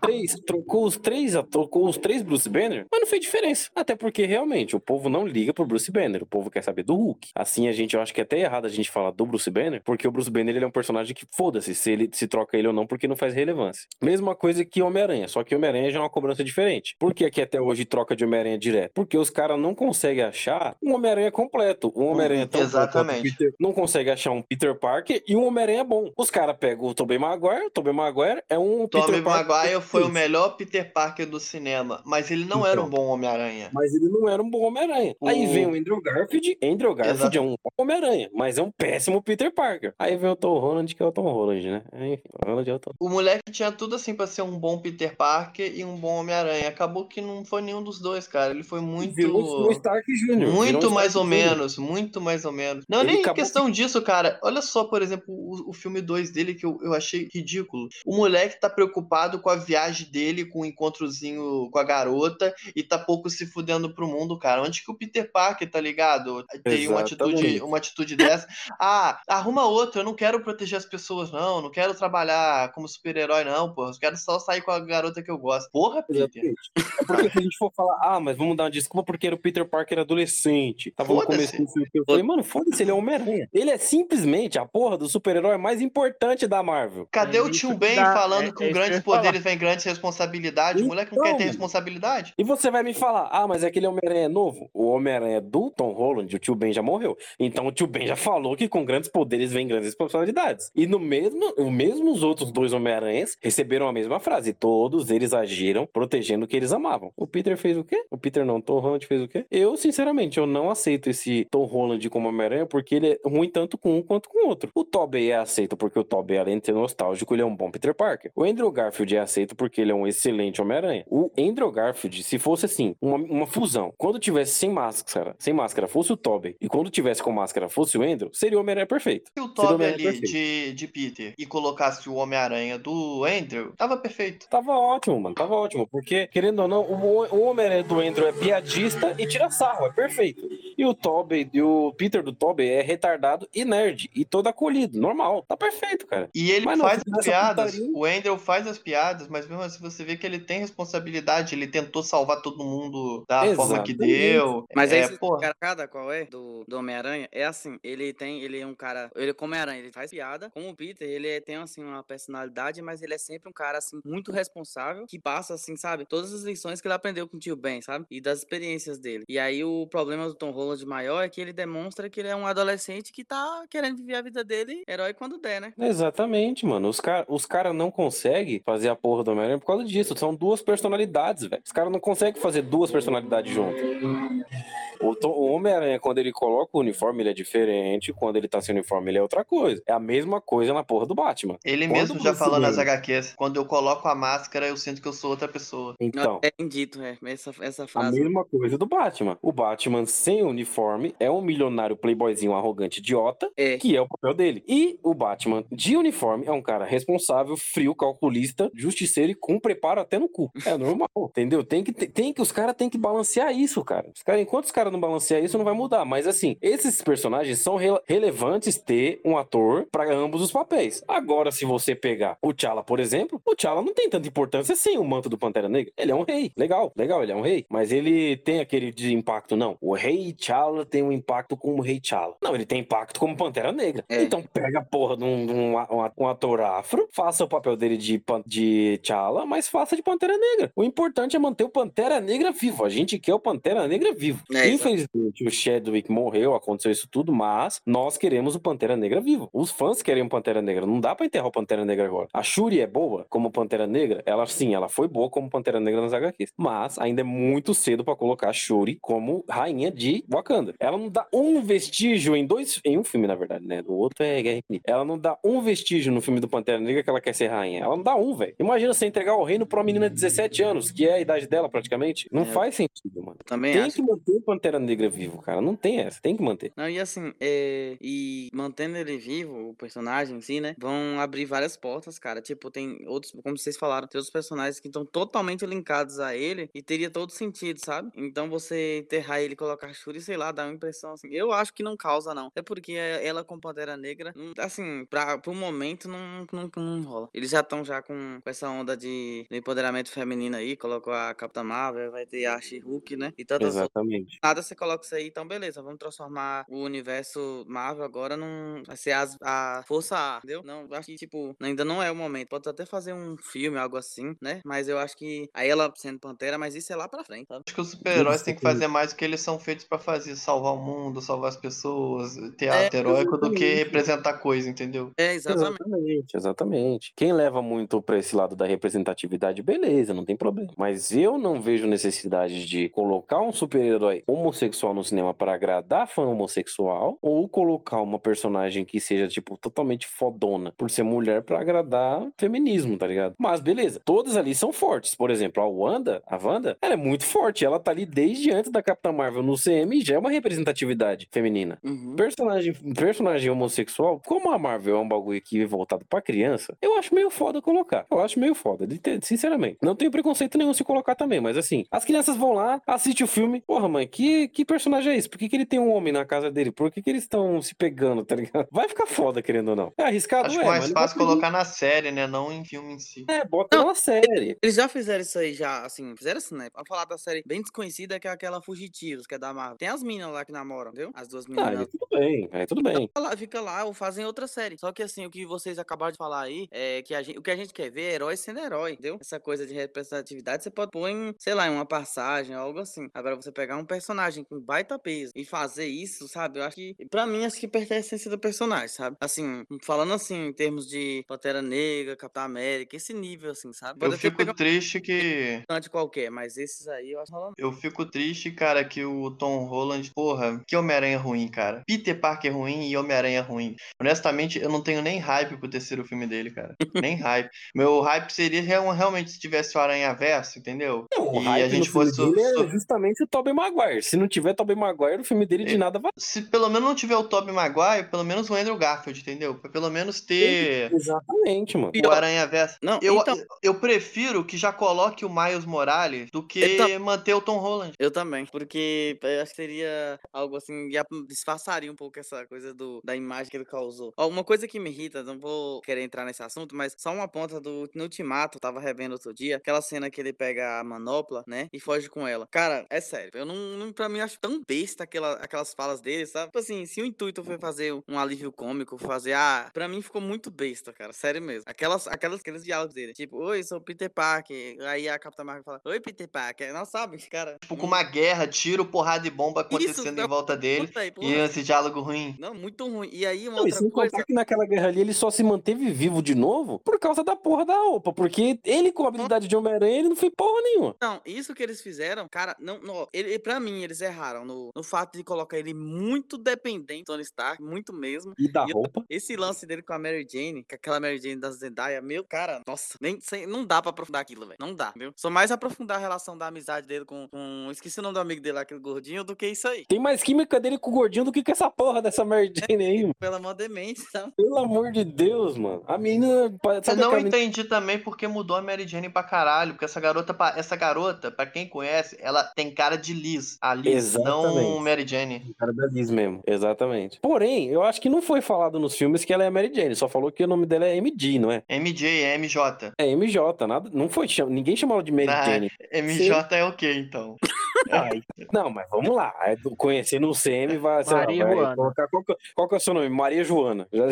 A: três, trocou os três, trocou os três Bruce Banner, mas não fez diferença. Até porque realmente o povo não liga pro Bruce Banner, o povo quer saber do Hulk. Assim a gente, eu acho que é até errado a gente falar do Bruce Banner, porque o Bruce Banner ele é um personagem que foda-se se ele se troca ele ou não, porque não faz relevância. Mesma coisa que Homem-Aranha, só que Homem-Aranha já é uma cobrança diferente. Por que aqui até hoje troca de Homem-Aranha direto? Porque os caras não conseguem achar um Homem-Aranha completo. Um Homem-Aranha tão bom quanto o
B: Exatamente.
A: Peter- não consegue achar um Peter Parker e um Homem-Aranha bom. Os caras pegam o Tobey Maguire, o Tobey Maguire é um
B: Tommy
A: Peter Parker
B: Maguire foi o melhor Peter Parker do cinema, mas ele não era
A: Então.
B: um bom Homem-Aranha.
A: Mas ele não era um bom Homem-Aranha. Aí vem o Andrew Garfield. Andrew Garfield
B: Exato.
A: é um bom Homem-Aranha, mas é um péssimo Peter Parker. Aí vem o Tom Holland, que é o Tom Holland, né? Enfim, o Holland é o Tom.
B: O moleque tinha tudo assim pra ser um bom Peter Parker e um bom Homem-Aranha. Acabou que não foi nenhum dos dois, cara. Ele foi muito.
A: Virou Stark Jr.
B: Muito mais ou menos, muito mais ou menos. Não,
A: Ele
B: nem questão disso, cara. Olha só, por exemplo, o, o filme 2 dele que eu, eu achei ridículo. O moleque tá preocupado com a viagem dele, com o encontrozinho com a garota e tá pouco se fudendo pro mundo, cara. Onde que o Peter Parker, tá ligado? Teria uma atitude, uma atitude dessa. Ah, arruma outro. Eu não quero proteger as pessoas, não. Não quero trabalhar como super-herói, não, porra. Eu quero só sair com a garota que eu gosto. Porra, Peter.
A: Exatamente. É porque se a gente for falar, ah, mas vamos dar uma desculpa porque era o Peter Parker adolescente. Tava no começo do filme. Eu falei, mano, foda-se, ele é Homem-Aranha. Ele é simplesmente a porra do super-herói mais importante da Marvel.
B: Cadê
C: É
B: o tio Ben
C: dá-
B: falando
C: é-
B: que com
C: é que eu
B: grandes
C: ia falar.
B: poderes vem grandes responsabilidades? O moleque não quer ter
A: Então,
B: responsabilidade?
A: E você vai me falar, ah, mas aquele Homem-Aranha é novo. O Homem-Aranha do Tom Holland, o tio Ben já morreu. Então o tio Ben já falou que com grandes poderes vem grandes responsabilidades. E no mesmo, o mesmo os outros dois dois Homem-Aranhas receberam a mesma frase. Todos eles agiram protegendo que eles amavam. O Peter fez o quê? O Peter não, o Tom Holland fez o quê? Eu, sinceramente, eu não aceito esse Tom Holland como Homem-Aranha porque ele é ruim tanto com um quanto com o outro. O Tobey é aceito porque o Tobey, além de ser nostálgico, ele é um bom Peter Parker. O Andrew Garfield é aceito porque ele é um excelente Homem-Aranha. O Andrew Garfield, se fosse assim, uma, uma fusão, quando tivesse sem máscara, sem máscara fosse o Tobey e quando tivesse com máscara fosse o Andrew, seria o Homem-Aranha perfeito.
B: Se o
A: Homem-Aranha
B: ali
A: perfeito.
B: de, de Peter e colocasse o Homem-Aranha do Andrew, tava perfeito.
A: Tava ótimo, mano. Tava ótimo. Porque, querendo ou não, o, o Homem-Aranha do Andrew é piadista e tira sarro. É perfeito. E o Tobey, e o Peter do Tobey é retardado e nerd. E todo acolhido. Normal. Tá perfeito, cara.
B: E ele
A: não,
B: faz as piadas,
A: putaria-
B: o Andrew faz as piadas, mas mesmo assim você vê que ele tem responsabilidade, ele tentou salvar todo mundo da forma que
A: Exatamente.
B: deu.
D: Mas aí,
B: é,
D: se
B: pô,
D: cada qual é do, do Homem-Aranha, é assim, ele tem, ele é um cara, ele como Homem-Aranha, ele faz piada, como o Peter, ele é- tem assim uma personalidade, mas ele é sempre um cara assim muito responsável, que passa assim, sabe, todas as lições que ele aprendeu com o tio Ben, sabe? E das experiências dele. E aí o problema do Tom Holland maior é que ele demonstra que ele é um adolescente que tá querendo viver a vida dele herói quando der, né?
A: Exatamente, mano. Os caras os cara não conseguem fazer a porra do Homem-Aranha por causa disso. São duas personalidades, velho. Os caras não conseguem fazer duas personalidades juntas. O, o Homem-Aranha, quando ele coloca o uniforme, ele é diferente. Quando ele tá sem uniforme, ele é outra coisa. É a mesma coisa na porra do Batman.
B: ele
A: quando
B: mesmo já falou nas HQs, quando eu coloco a máscara, eu sinto que eu sou outra pessoa.
A: Então,
D: É indito, é, essa, essa
A: a
D: frase.
A: mesma coisa do Batman. O Batman sem uniforme é um milionário playboyzinho arrogante idiota,
D: É.
A: que é o papel dele. E o Batman de uniforme é um cara responsável, frio, calculista, justiceiro e com preparo até no cu. É normal, entendeu? Tem que, tem que os caras têm que balancear isso, cara. Os cara enquanto os caras não balancear isso, não vai mudar. Mas assim, esses personagens são rele- relevantes ter um ator para ambos os papéis. Agora, se você pegar o T'Challa, por exemplo, o T'Challa não tem tanta importância sem o manto do Pantera Negra. Ele é um rei, legal, legal, ele é um rei. Mas ele tem aquele de impacto, não. O rei T'Challa tem um impacto como o rei T'Challa. Não, ele tem impacto como Pantera Negra.
D: É.
A: Então pega a porra de um, de um um ator afro, faça o papel dele de, de T'Challa, mas faça de Pantera Negra. O importante é manter o Pantera Negra vivo. A gente quer o Pantera Negra vivo.
D: É.
A: Infelizmente, o Chadwick morreu, aconteceu isso tudo, mas nós queremos o Pantera Negra vivo. Os fãs querem o Pantera Negra. Não dá pra enterrar o Pantera Negra agora. A Shuri é boa como Pantera Negra? Ela sim, ela foi boa como Pantera Negra nas HQs. Mas ainda é muito cedo pra colocar a Shuri como rainha de Wakanda. Ela não dá um vestígio em dois. Em um filme, na verdade, né? Do outro é Guerra Infinita. Ela não dá um vestígio no filme do Pantera Negra que ela quer ser rainha. Ela não dá um, velho. Imagina você entregar o reino pra uma menina de 17 anos, que é a idade dela praticamente. Não
D: É.
A: faz sentido, mano.
D: Também
A: Tem
D: acho.
A: que manter o Pantera Negra vivo, cara. Não tem essa, tem que manter.
D: Não, e assim, é, e mantendo ele vivo, o personagem em si, né? Vão abrir várias portas, cara. Tipo, tem outros, como vocês falaram, tem outros personagens que estão totalmente linkados a ele e teria todo sentido, sabe? Então você enterrar ele e colocar Shuri, sei lá, dá uma impressão assim. Eu acho que não causa, não. É porque ela com Pantera Negra, não- assim, pra, pro momento não, não, não rola. Eles já estão já com, com essa onda de, de empoderamento feminino aí, colocou a Capitã Marvel, vai ter a She-Hulk, né? E tantas outras
A: Exatamente.
D: Nada você coloca isso aí, então beleza, vamos transformar o universo Marvel agora num. Vai ser as- a Força A, entendeu? Não, eu acho que, tipo, ainda não é o momento. Pode até fazer um filme, algo assim, né? Mas eu acho que. Aí ela sendo Pantera, mas isso é lá pra frente, sabe?
B: Acho que os super-heróis têm que fazer mais o que eles são feitos pra fazer, salvar o mundo, salvar as pessoas, teatro
D: É,
B: heróico, do que representar coisa, entendeu?
D: É, exatamente.
A: Exatamente, exatamente. Quem leva muito pra esse lado da representatividade, beleza, não tem problema. Mas eu não vejo necessidade de colocar um super-herói homossexual no cinema pra agradar fã homossexual ou colocar uma personagem que seja, tipo, totalmente fodona por ser mulher pra agradar feminismo, tá ligado? Mas beleza, todas ali são fortes. Por exemplo, a Wanda, a Wanda, ela é muito forte. Ela tá ali desde antes da Capitã Marvel no CM e já é uma representatividade feminina.
D: Uhum.
A: Personagem, personagem homossexual, como a Marvel é um bagulho que é voltado pra criança, eu acho meio foda colocar. Eu acho meio foda, sinceramente. Não tenho preconceito nenhum se colocar também, mas assim, as crianças vão lá, assistem o filme. Porra, mãe, que, que personagem é esse? Por que, que ele tem um homem na casa dele? Por que, que eles estão se pegando, tá ligado? Vai ficar foda, querendo ou não. É arriscado,
B: Acho
A: é,
B: mais
A: não
B: fácil colocar na série, né? Não em filme em si.
A: É, bota na série.
D: Eles já fizeram isso aí, já, assim, fizeram assim, né? Pra falar da série bem desconhecida, que é aquela Fugitivos, que é da Marvel. Tem as meninas lá que namoram, entendeu? As duas
A: Ah,
D: meninas.
A: aí tudo bem, aí tudo bem.
D: Fica lá, fica lá ou fazem outra série. Só que assim, o que vocês acabaram de falar aí é que a gente, o que a gente quer ver é herói sendo herói, entendeu? Essa coisa de representatividade você pode pôr em, sei lá, em uma passagem, algo assim. Agora você pegar um personagem personagem com baita peso e fazer isso, sabe? Eu acho que, pra mim, acho que perde a essência do personagem, sabe? Assim, falando assim, em termos de Pantera Negra, Capitão América, esse nível, assim, sabe?
B: Eu
D: Pode até
B: fico
D: pegar
B: triste que.
D: de qualquer, mas esses aí eu acho rolando.
B: Eu fico triste, cara, que o Tom Holland, porra, que Homem-Aranha ruim, cara. Peter Parker ruim e Homem-Aranha ruim. Honestamente, eu não tenho nem hype pro terceiro filme dele, cara. nem hype. Meu hype seria real- realmente se tivesse o Aranha Verso, entendeu?
A: Não, o
B: E
A: hype
B: a gente fosse
A: dele
B: so-
A: é justamente o Tobey Maguire. Se não tiver Tobey Maguire, o filme dele de
B: É.
A: nada vai.
B: Se pelo menos não tiver o Tobey Maguire, pelo menos o Andrew Garfield, entendeu? Pra pelo menos ter
A: Exatamente, mano.
B: o Aranha Verso.
D: Não,
B: Eu,
D: então,
B: eu prefiro que já coloque o Miles Morales do que
D: Então-
B: manter o Tom Holland.
D: eu também, porque eu acho que seria algo assim, ia disfarçaria um pouco essa coisa do, da imagem que ele causou. Ó, uma coisa que me irrita, não vou querer entrar nesse assunto, mas só uma ponta do no Ultimato, eu tava revendo outro dia, aquela cena que ele pega a manopla, né, e foge com ela. Cara, é sério, eu não, não pra mim, eu acho tão besta aquela, aquelas falas dele, sabe? Tipo assim, se o intuito foi fazer um alívio cômico, fazer, ah, pra mim ficou muito besta, cara, sério mesmo. Aquelas, aquelas, aqueles diálogos dele, tipo, oi, sou o Peter Parker, aí a Capitã Marvel fala, oi, Peter Parker, não sabe, cara.
B: Tipo, com uma guerra, tiro, porrada e bomba acontecendo
D: não,
B: em volta dele.
D: Aí,
B: E esse diálogo ruim.
D: Não, muito ruim. E aí, uma
A: Não, e
D: outra
A: sem
D: coisa.
A: contar que naquela guerra ali ele só se manteve vivo de novo por causa da porra da roupa. Porque ele, com a habilidade de Homem-Aranha, ele não fez porra nenhuma.
D: Não, isso que eles fizeram, cara, não, não ele, pra mim, eles erraram no, no fato de colocar ele muito dependente do Tony Stark, muito mesmo.
A: E da
D: E eu-
A: roupa.
D: Esse lance dele com a Mary Jane, com aquela Mary Jane da Zendaya, meu, cara, nossa, nem, sei- não dá pra aprofundar aquilo, velho. Não dá, viu? Só mais aprofundar a relação da amizade dele com, com. Esqueci o nome do amigo dele, lá, aquele gordinho, do que isso aí.
A: Tem mais química dele com o gordinho do que com essa porra dessa Mary Jane aí, mano.
D: Pelo amor de mente?
A: Pelo amor de Deus, mano. A menina.
B: Eu não
A: aquela menina-
B: entendi também porque mudou a Mary Jane pra caralho. Porque essa garota, essa garota, pra quem conhece, ela tem cara de Liz. A Liz, não
A: Exatamente.
B: Mary Jane.
A: cara da Liz mesmo, exatamente. Porém, eu acho que não foi falado nos filmes que ela é a Mary Jane, só falou que o nome dela é MJ, não é?
B: MJ, é MJ.
A: É MJ, nada, não foi, ninguém chamou ela de Mary
B: Ah,
A: Jane.
B: MJ é ok, então.
A: Ai, não, mas vamos lá, é do- conhecendo o CM, vai, lá,
C: Joana.
A: colocar, qual, que- qual que é o seu nome? Maria Joana, já?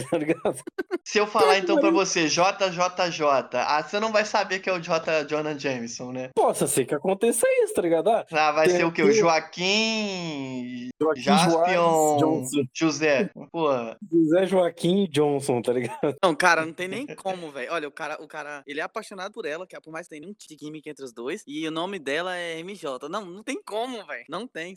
B: Se eu falar então pra você, JJJ, ah, você não vai saber que é o J. Jonah Jameson, né?
A: Possa ser que aconteça isso, tá ligado? Ah,
B: Ah, vai
A: Tem
B: ser o quê? O Joaquim
A: Joaquim
B: Jaspion
A: Johnson.
B: José. Porra.
A: José Joaquim Johnson, tá ligado?
D: Não, cara, não tem nem como, velho. Olha, o cara, o cara, ele é apaixonado por ela, que é por mais que tenha um de química entre os dois, e o nome dela é MJ. Não, não tem como, velho. Não tem.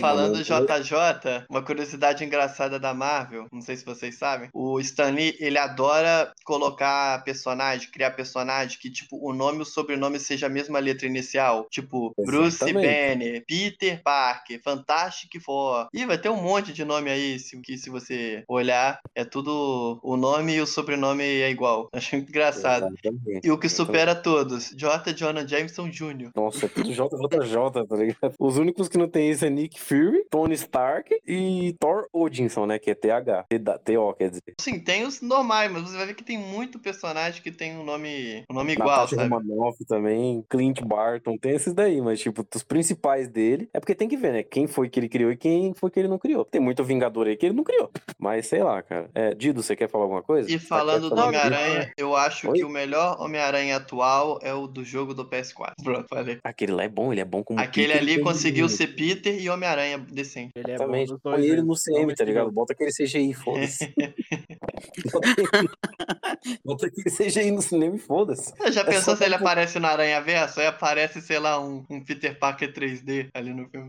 B: Falando JJ, uma curiosidade engraçada da Marvel, não sei se vocês sabem, o Stan Lee, ele adora colocar personagem, criar personagem que, tipo, o nome e o sobrenome seja a mesma letra inicial. Tipo, Bruce
A: Exatamente.
B: Banner, Peter Parker, Fantastic Four. Ih, vai ter um monte de nome aí, se, que se você olhar, é tudo, o nome e o sobrenome é igual. Acho muito engraçado.
A: Exatamente.
B: E o que
A: Exatamente.
B: supera todos, J. Jonah Jameson Jr.
A: Nossa, é tudo JJJ, tá ligado? Os únicos que não tem isso é Nick Fury, Tony Stark e Thor Odinson, né? Que é TH. T-O, quer dizer.
B: Sim, tem os normais, mas você vai ver que tem muito personagem que tem um nome, um nome igual,
A: Natasha
B: sabe?
A: Romanoff também, Clint Barton, tem esses daí, mas tipo, dos principais dele, é porque tem que ver, né? Quem foi que ele criou e quem foi que ele não criou. Tem muito Vingador aí que ele não criou. Mas sei lá, cara. É, Dido, você quer falar alguma coisa?
B: E
A: Tá
B: falando do
A: quieto,
B: Homem-Aranha, eu acho
A: Oi?
B: que o melhor Homem-Aranha atual é o do jogo do PS4. Pronto, falei.
A: Aquele lá é bom, ele é bom como
B: Aquele
A: Peter
B: ali conseguiu ser Peter e Homem-Aranha decente.
C: Ele é bom
A: Exatamente.
C: nos
A: Põe ele
C: né?
A: no CM, tá ligado? Bota aquele CGI, foda-se. Bota aquele- CGI no cinema e foda-se.
B: Você já
A: É
B: pensou se ele aparece no Aranha Verso? Aí aparece, sei lá, um, um Peter Parker 3D ali no filme.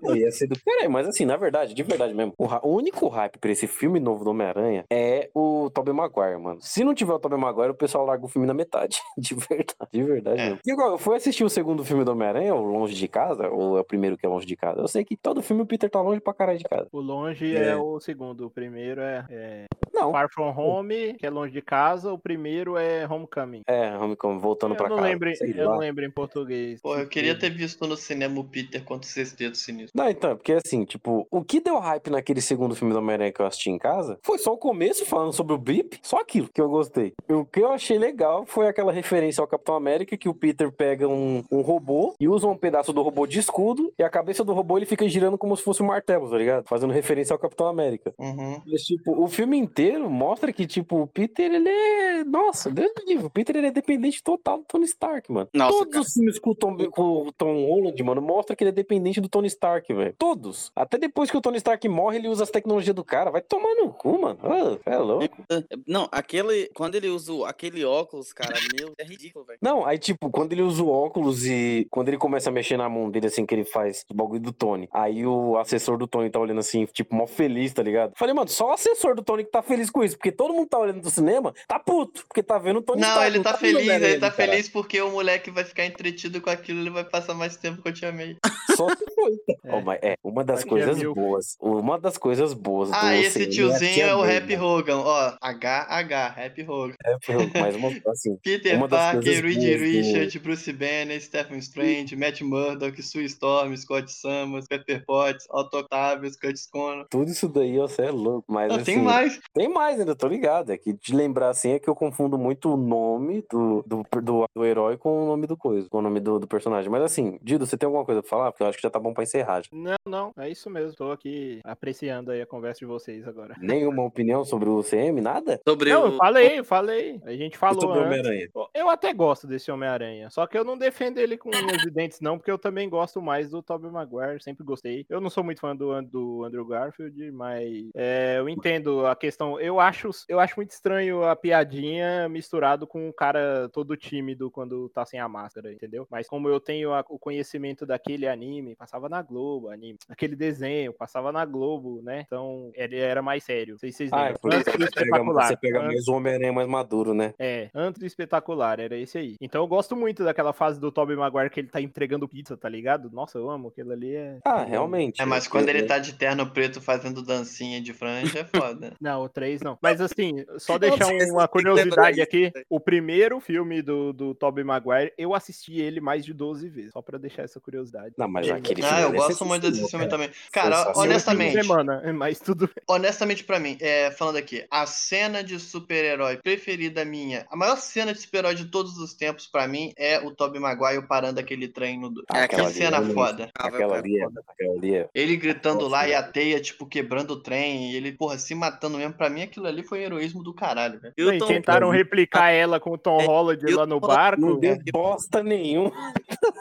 A: Pô, Ia ser do caralho, mas assim, na verdade, de verdade mesmo, o, ra- o único hype pra esse filme novo do Homem-Aranha é o Tobey Maguire, mano. Se não tiver o Tobey Maguire, o pessoal larga o filme na metade. De verdade, de verdade
B: É.
A: mesmo. E agora, eu fui assistir o segundo filme do Homem-Aranha, o Longe de Casa, ou é o primeiro que é Longe de Casa? Eu sei que todo filme o Peter tá longe pra caralho de casa.
C: O longe
A: É.
C: é. o segundo. O primeiro é, é
A: Não,
C: Far From Home, que é longe de casa. O primeiro é Homecoming.
A: é, Homecoming, voltando
C: eu
A: pra
C: não
A: casa.
C: lembro, eu
A: lá.
C: não lembro em português.
B: Pô, eu queria ter visto no cinema o Peter contra os seus dedos sinistros.
A: Não, então, porque assim, tipo, o que deu hype naquele segundo filme do Homem-Aranha que eu assisti em casa foi só o começo falando sobre o Bip, só aquilo que eu gostei. O que eu achei legal foi aquela referência ao Capitão América que o Peter pega um, um robô e usa um pedaço do robô de escudo e a cabeça do robô ele fica girando como se fosse um martelo, tá ligado? Fazendo referência ao Capitão América.
B: Uhum.
A: Mas, tipo, o filme inteiro mostra que, tipo, o Peter, ele é. Nossa, Deus me livre. O Peter ele é dependente total do Tony Stark, mano.
D: Nossa,
A: Todos
D: cara.
A: os filmes com o, Tom, com o Tom Holland, mano, mostra que ele é dependente do Tony Stark, velho. Todos. Até depois que o Tony Stark morre, ele usa as tecnologias do cara. Vai tomar no cu, mano. Ah, é louco.
D: Não, aquele. Quando ele usa aquele óculos, cara, meu, é ridículo, velho.
A: Não, aí, tipo, quando ele usa o óculos e quando ele começa a mexer na mão dele, assim, que ele faz o bagulho do Tony. Aí o assessor do Tony tá olhando assim, tipo, mó feliz, tá ligado? Falei, mano, só o assessor do Tony que tá feliz com isso, porque todo mundo tá olhando do cinema, tá puto, porque tá vendo o Tony
B: Não,
A: Stark,
B: ele tá
A: o
B: feliz, ele tá
A: cara.
B: feliz porque o moleque vai ficar entretido com aquilo, ele vai passar mais tempo que eu te amei.
A: Só se foi.
C: É.
A: Mas é, uma das
C: Aqui é
A: coisas
C: mil.
A: boas. Uma das coisas boas do
B: Ah, esse
A: CM
B: tiozinho é o
A: mano.
B: Hogan, ó, HH, Happy Hogan.
A: É, foi- mas uma, assim,
B: Peter
A: Uma
B: Parker, Reed
A: boas do-
B: Richards, Bruce Banner, Stephen Strange, Matt Murdock, Sue Storm, Scott Summers, Pepper Potts, Otto Octavius, Curtis Conor.
A: tudo isso daí, ó, você é louco. Mas
B: Não,
A: assim,
B: tem mais.
A: Tem mais ainda, tô ligado. É que de lembrar assim é que eu confundo muito o nome do, do, do, do herói com o nome do coisa, com o nome do, do personagem. Mas assim, Dido, você tem alguma coisa pra falar? Porque eu acho que já tá bom pra encerrar.
C: Não, não, é isso mesmo. Tô aqui apreciando aí a conversa de vocês agora.
A: Nenhuma opinião sobre o CM? Nada?
D: Sobre
C: Não,
D: o.
C: eu falei, eu falei. A gente
A: E
C: falou
A: sobre o
C: antes.
A: Homem-Aranha?
C: Eu até gosto desse Homem-Aranha, só que eu não defendo ele com unhas e dentes, não, porque eu também gosto mais do Tobey Maguire, sempre gostei. Eu não sou muito fã do, do Andrew Garfield, mas é, eu entendo a questão. Eu acho, eu acho muito estranho a piadinha misturado com o cara todo tímido quando tá sem a máscara, entendeu? Mas como eu tenho a- o conhecimento daquele anime, passava na Globo, anime, aquele desenho, passava na Globo, né? Então ele era mais sério. Não sei se vocês
A: Ah, é
C: lembram.
A: por isso
C: Antes do espetacular.
A: você pega
C: Antes-
A: mais o Homem-Aranha mais maduro, né?
C: é, antes do espetacular, era esse aí. Então eu gosto muito daquela fase do Tobey Maguire que ele tá entregando pizza, tá ligado? Nossa, eu amo aquilo ali. É...
A: Ah, realmente.
B: É, mas quando
A: Eu-
B: ele tá de terno preto fazendo dancinha de franja, é foda.
C: Não, o 3 não. Mas assim, só deixar uma curiosidade aqui. O primeiro filme do, do Tobey Maguire, eu assisti ele mais de 12 vezes. Só pra deixar essa curiosidade.
A: Não, mas
C: Ele-
A: aquele
B: Ah,
A: filme
B: eu
A: ali é
B: gosto muito desse filme
A: cara.
B: também. Cara,
A: Sensacional.
B: honestamente,
C: Semana, mas tudo
B: honestamente pra mim, é, falando aqui, a cena de super-herói preferida minha, a maior cena de super-herói de todos os tempos pra mim é o Tobey Maguire parando aquele trem no...
A: Ah,
D: É,
B: que
A: aquela ali
B: cena
A: realmente-
B: foda.
D: Ah,
A: Aquela ali é. Aquela ali é.
B: Ele gritando lá e a teia, tipo, quebrando o trem, e ele, porra, se matando mesmo. Pra mim, aquilo ali foi heroísmo do caralho, velho.
D: E Tom-
C: tentaram replicar ela com o Tom
D: É,
C: Holland
D: o
C: lá no barco.
A: Não deu bosta nenhum.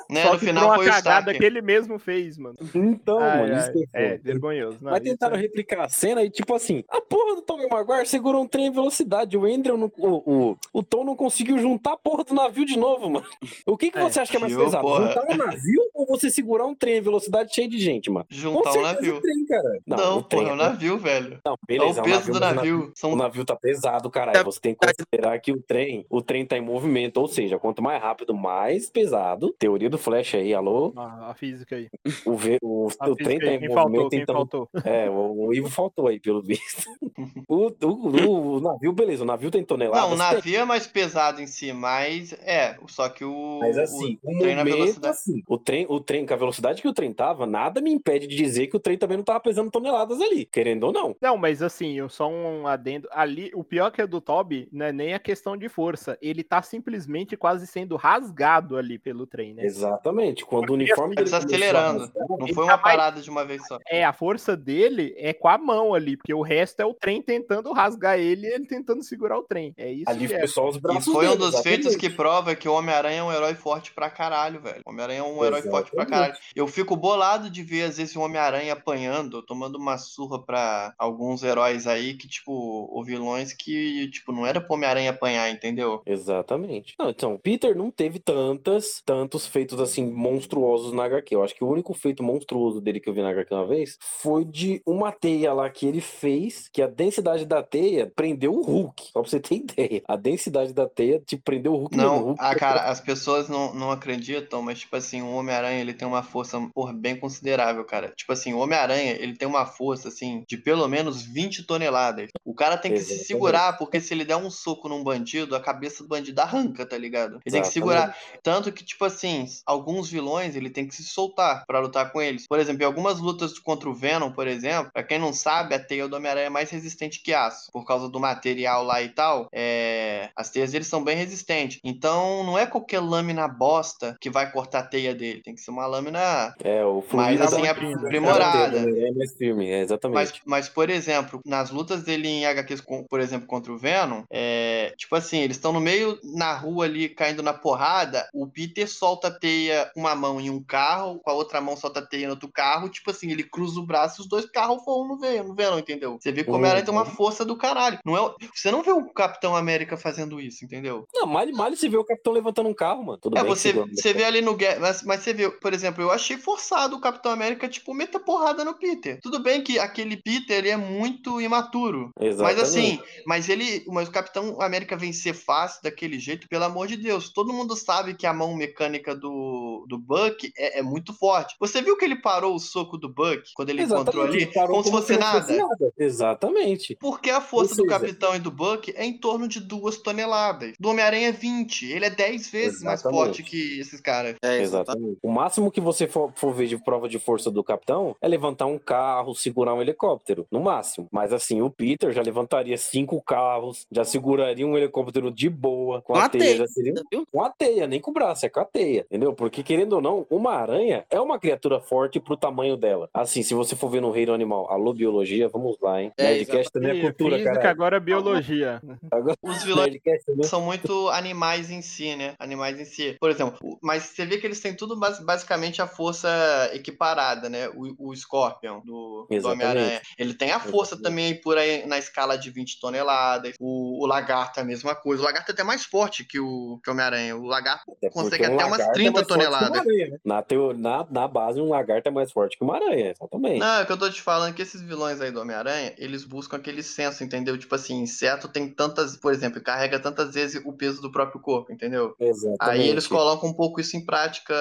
B: Né?
C: Só
B: No
C: que
B: final
C: foi uma cagada
B: Stark.
C: que ele mesmo fez, mano.
A: Então,
C: Ai,
A: mano, isso
C: ai,
A: que é
C: é, vergonhoso. Não,
A: Mas
C: isso
A: tentaram
C: é-
A: replicar a cena e, tipo assim, a porra do Tobey Maguire segurou um trem em velocidade. O Andrew, não, o, o, o Tom não conseguiu juntar a porra do navio de novo, mano. O que, que
C: É,
A: você acha que é mais pesado?
B: porra?
A: Juntar um navio ou você segurar um trem em velocidade cheio de gente, mano?
B: Juntar um navio.
A: o trem, cara.
B: Não,
A: o trem
B: porra, é um navio, velho.
A: Não,
B: É
A: beleza,
B: o
A: é um
B: peso do
A: mas o
B: navio. São
A: O navio tá pesado, caralho. Você tem que considerar que o trem, o trem tá em movimento, ou seja, quanto mais rápido, mais pesado. Teoria do Flash aí, alô?
C: Ah, a física aí.
A: O, ve- o, o trem tá em movimento, então.
C: faltou.
A: É, o, o Ivo faltou aí, pelo visto. O, o, o navio, beleza, o navio tem toneladas.
B: Não, o
A: tem,
B: navio é mais pesado em si, mas é, só que o.
A: Mas assim,
B: o
A: o,
B: trem na velocidade.
A: assim, o trem, o trem, com a velocidade que o trem tava, nada me impede de dizer que o trem também não tava pesando toneladas ali, querendo ou não.
C: Não, mas assim, eu só um adendo. Ali, o pior que é do Toby não é nem a questão de força. Ele tá simplesmente quase sendo rasgado ali pelo trem, né?
A: Exatamente. Quando o uniforme
B: Tá desacelerando. Não foi
C: tá
B: uma
C: mais-
B: parada de uma vez só.
C: É, a força dele é com a mão ali, porque o resto é o trem tentando rasgar ele e ele tentando segurar o trem. É isso
A: ali
C: que é.
A: foi só os
B: E
A: braços
B: foi um
A: dele,
B: dos feitos
A: exatamente.
B: que prova que o Homem-Aranha é um herói forte pra caralho, velho. O Homem-Aranha é um herói forte pra caralho. Eu fico bolado de ver, às vezes, o Homem-Aranha apanhando, tomando uma surra pra alguns heróis aí que, tipo, ou vilões que, tipo, não era pro Homem-Aranha apanhar, entendeu?
A: Exatamente. Não, então, Peter não teve tantas, tantos feitos assim monstruosos na HQ. Eu acho que o único feito monstruoso dele que eu vi na HQ uma vez foi de uma teia lá que ele fez, que a densidade da teia prendeu o Hulk. Só pra você ter ideia. A densidade da teia te prendeu o Hulk mesmo.
B: Não,
A: Hulk
B: ah, cara, as pessoas não, não acreditam, mas, tipo assim, o Homem-Aranha, ele tem uma força, porra, bem considerável, cara. Tipo assim, o Homem-Aranha, ele tem uma força, assim, de pelo menos 20 toneladas. O cara tem que se
A: Exatamente.
B: segurar, porque se ele der um soco num bandido, a cabeça do bandido arranca, tá ligado? Ele tem que
A: Exatamente.
B: segurar. Tanto que, tipo assim, alguns vilões, ele tem que se soltar pra lutar com eles. Por exemplo, em algumas lutas contra o Venom, por exemplo, pra quem não sabe, a teia do Homem-Aranha é mais resistente que aço. Por causa do material lá e tal, é... as teias dele são bem resistentes. Então, não é qualquer lâmina bosta que vai cortar a teia dele. Tem que ser uma lâmina
A: É, o
B: mais,
A: fluido
B: assim,
A: da-
B: aprimorada.
A: É mais firme, é, exatamente.
B: Mas, mas, por exemplo, nas lutas dele em HQs, por exemplo, contra o Venom, é, tipo assim, eles estão no meio na rua ali caindo na porrada, o Peter solta a teia com uma mão em um carro, com a outra mão solta a teia no outro carro, tipo assim, ele cruza o braço e os dois carros voam no Venom, no Venom entendeu? Você vê como
A: Uhum.
B: ela tem uma força do caralho. Não é, você não vê o Capitão América fazendo isso, entendeu?
A: Não, mal, mal você vê o capitão levantando um carro, mano. Tudo
B: É,
A: bem
B: você, você vê ali no Guerra, mas, mas você vê, por exemplo, eu achei forçado o Capitão América, tipo, meter porrada no Peter. Tudo bem que aquele Peter, ele é muito imaturo. Mas
A: Exatamente.
B: assim, mas ele, mas o Capitão América vencer fácil daquele jeito, pelo amor de Deus. Todo mundo sabe que a mão mecânica do, do Buck é, é muito forte. Você viu que ele parou o soco do Buck quando ele encontrou ali?
A: Exatamente, parou
B: Como se fosse
A: fosse
B: nada.
A: Exatamente.
B: Porque a força
A: Ou
B: do
A: seja-
B: Capitão e do Buck é em torno de duas toneladas. Do Homem-Aranha é 20. Ele é 10 vezes mais
A: Exatamente.
B: forte que esses caras.
D: É, exatamente.
A: Exatamente. O máximo que você for, for ver de prova de força do capitão é levantar um carro, segurar um helicóptero. No máximo. Mas assim, o Peter já levantaria cinco carros, já seguraria um helicóptero de boa. Com,
D: Com
A: a
D: a
A: teia,
D: teia.
A: já seria
D: Viu?
A: com a teia, nem com o braço, é com a teia, entendeu? Porque querendo ou não, uma aranha é uma criatura forte pro tamanho dela. Assim, se você for ver no reino animal, alô biologia, vamos lá, hein?
D: É,
A: Nerdcast também é cultura,
C: física,
A: cara.
C: agora é biologia.
A: Agora,
B: Os vilões
A: Nerdcast também.
B: são muito animais em si, né? Animais em si. Por exemplo, mas você vê que eles têm tudo bas- basicamente a força equiparada, né? O, o Scorpion do, do. Homem-Aranha. Ele tem a força
A: Exatamente.
B: também por aí na escala de 20 toneladas. O, o Lagarto é a mesma coisa. O Lagarto é até mais forte que o, que o Homem-Aranha. O Lagarto
A: Até
B: consegue
A: porque um
B: até umas
A: lagarto é
B: 30
A: mais forte que uma
B: toneladas.
A: aranha, né? Na, teo... na, na base, um lagarto é mais forte que uma aranha, exatamente.
B: Não, é que eu tô te falando que esses vilões aí do Homem-Aranha, eles buscam aquele senso, entendeu? Tipo assim, inseto tem tantas, por exemplo, carrega tantas vezes o peso do próprio corpo, entendeu?
A: Exatamente.
B: Aí eles colocam um pouco isso em prática,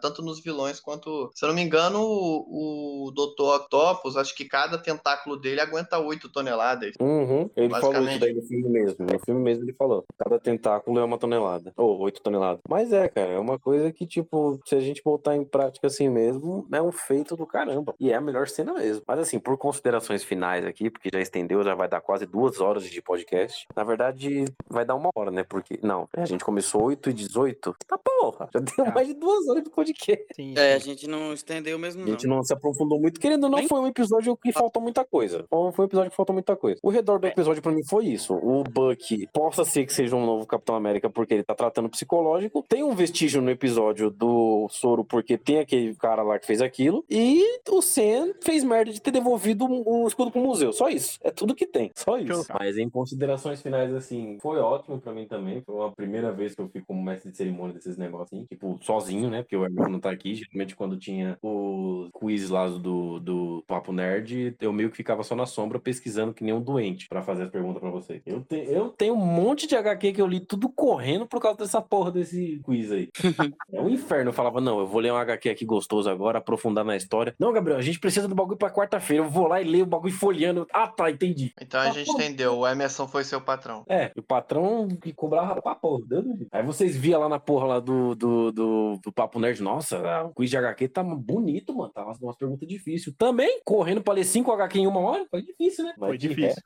B: tanto nos vilões quanto. Se eu não me engano, o, o Dr. Octopus, acho que cada tentáculo dele aguenta 8 toneladas.
A: Uhum, ele falou isso daí no filme mesmo. No filme mesmo ele falou. Cada tentáculo é uma tonelada. Ou oito toneladas. Mas é, cara, é uma coisa que, tipo, se a gente botar em prática assim mesmo, é um feito do caramba. E é a melhor cena mesmo. Mas assim, por considerações finais aqui, porque já estendeu, já vai dar quase duas horas de podcast. Na verdade, vai dar uma hora, né? Porque. Não, a gente começou 8 e 18. Tá porra! Já deu
C: Ah.
A: mais de duas horas de podcast.
C: Sim,
D: É, a
C: sim.
D: gente não estendeu mesmo,
A: A
D: não.
A: gente não se aprofundou muito. Querendo ou não,
D: Nem-
A: foi um episódio que faltou muita coisa. Foi foi um episódio que faltou muita coisa. O redor do episódio pra mim foi isso. O Buck possa ser que seja um novo Capitão América porque ele tá tratando psicológico. Tem um vestígio no episódio do Soro porque tem aquele cara lá que fez aquilo. E o Sam fez merda de ter devolvido o escudo pro museu. Só isso. É tudo que tem. Só isso. Mas em considerações finais, assim, foi ótimo pra mim também. Foi uma primeira vez que eu fico como mestre de cerimônia desses negócios, assim, tipo, sozinho, né? Porque o Herman não tá aqui. Geralmente, quando tinha os quiz lá do, do Papo Nerd, eu meio que ficava só na sombra pesquisando que nem um doente pra fazer as perguntas pra vocês. Eu, te, eu tenho um monte de HQ que eu li tudo correndo por causa dessa porra desse quiz aí. é um inferno. Eu falava, não, eu vou ler um HQ aqui gostoso agora, aprofundar na história. Não, Gabriel, a gente precisa do bagulho pra quarta-feira. Eu vou lá e leio o bagulho folheando. Ah, tá, entendi.
B: Então a gente entendeu, o Emerson foi seu patrão.
A: É, o patrão que cobrava pra porra. Aí vocês via lá na porra lá do, do, do, do Papo Nerd, nossa, o quiz de HQ tá bonito, mano. Tá umas, umas perguntas difíceis. Também, correndo pra ler 5 HQ em uma hora, foi difícil, né? Mas
C: Foi difícil.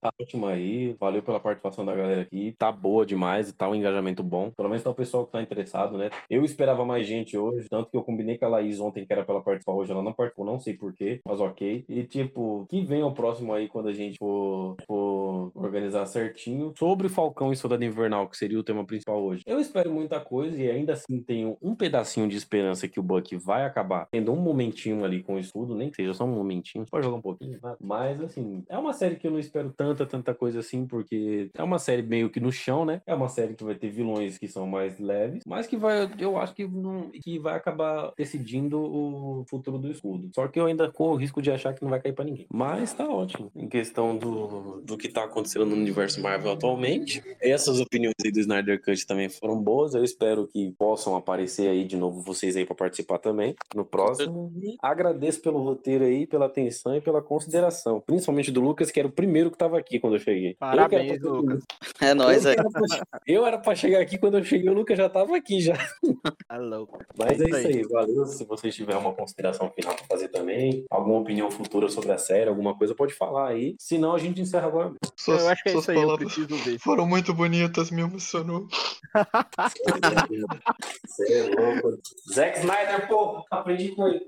A: Tá ótimo aí, valeu pela participação da galera aqui. Tá boa demais e tá um engajamento bom. Pelo menos tá o pessoal que tá interessado, né? Eu esperava mais gente hoje, tanto que eu combinei com a Laís ontem que era pra ela participar hoje. Ela não participou, não sei porquê, mas ok. E tipo, que venha o próximo aí quando a gente for, for organizar certinho sobre Falcão e Soldado Invernal, que seria o tema principal hoje. Eu espero muita coisa e ainda assim tenho um pedacinho de esperança que o Buck vai acabar tendo um momentinho ali com o escudo, nem que seja só um momentinho, pode jogar um pouquinho, né? mas assim, é uma série que eu não espero tanta, tanta coisa assim, porque é uma série meio que no chão, né? É uma série que vai ter vilões que são mais leves, mas que vai, eu acho que, não, que vai acabar decidindo o futuro do escudo. Só que eu ainda corro o risco de achar que não vai cair pra ninguém. Mas tá ótimo. Em questão do, do que tá acontecendo no universo Marvel atualmente, essas opiniões aí do Snyder Cut também foram boas. Eu espero que possam aparecer aí de novo vocês aí pra participar também no próximo. E agradeço pelo roteiro aí, pela atenção e pela consideração. Principalmente do Lucas, que era o primeiro que tava aqui quando eu cheguei.
C: Parabéns,
A: eu
C: Lucas.
D: É nóis, é.
A: pra, eu era pra chegar aqui quando eu cheguei, o Lucas já tava aqui já.
C: Tá louco.
A: Mas
C: É
A: é
C: isso
A: isso aí, valeu. Se vocês tiverem uma consideração final pra fazer também, alguma opinião futura sobre a série, alguma coisa, pode falar aí. Se não, a gente encerra agora.
C: Eu acho que é isso aí, eu preciso ver.
B: foram muito bonitas, me emocionou.
A: Você é louco. Zack Snyder, pô, aprendi com ele.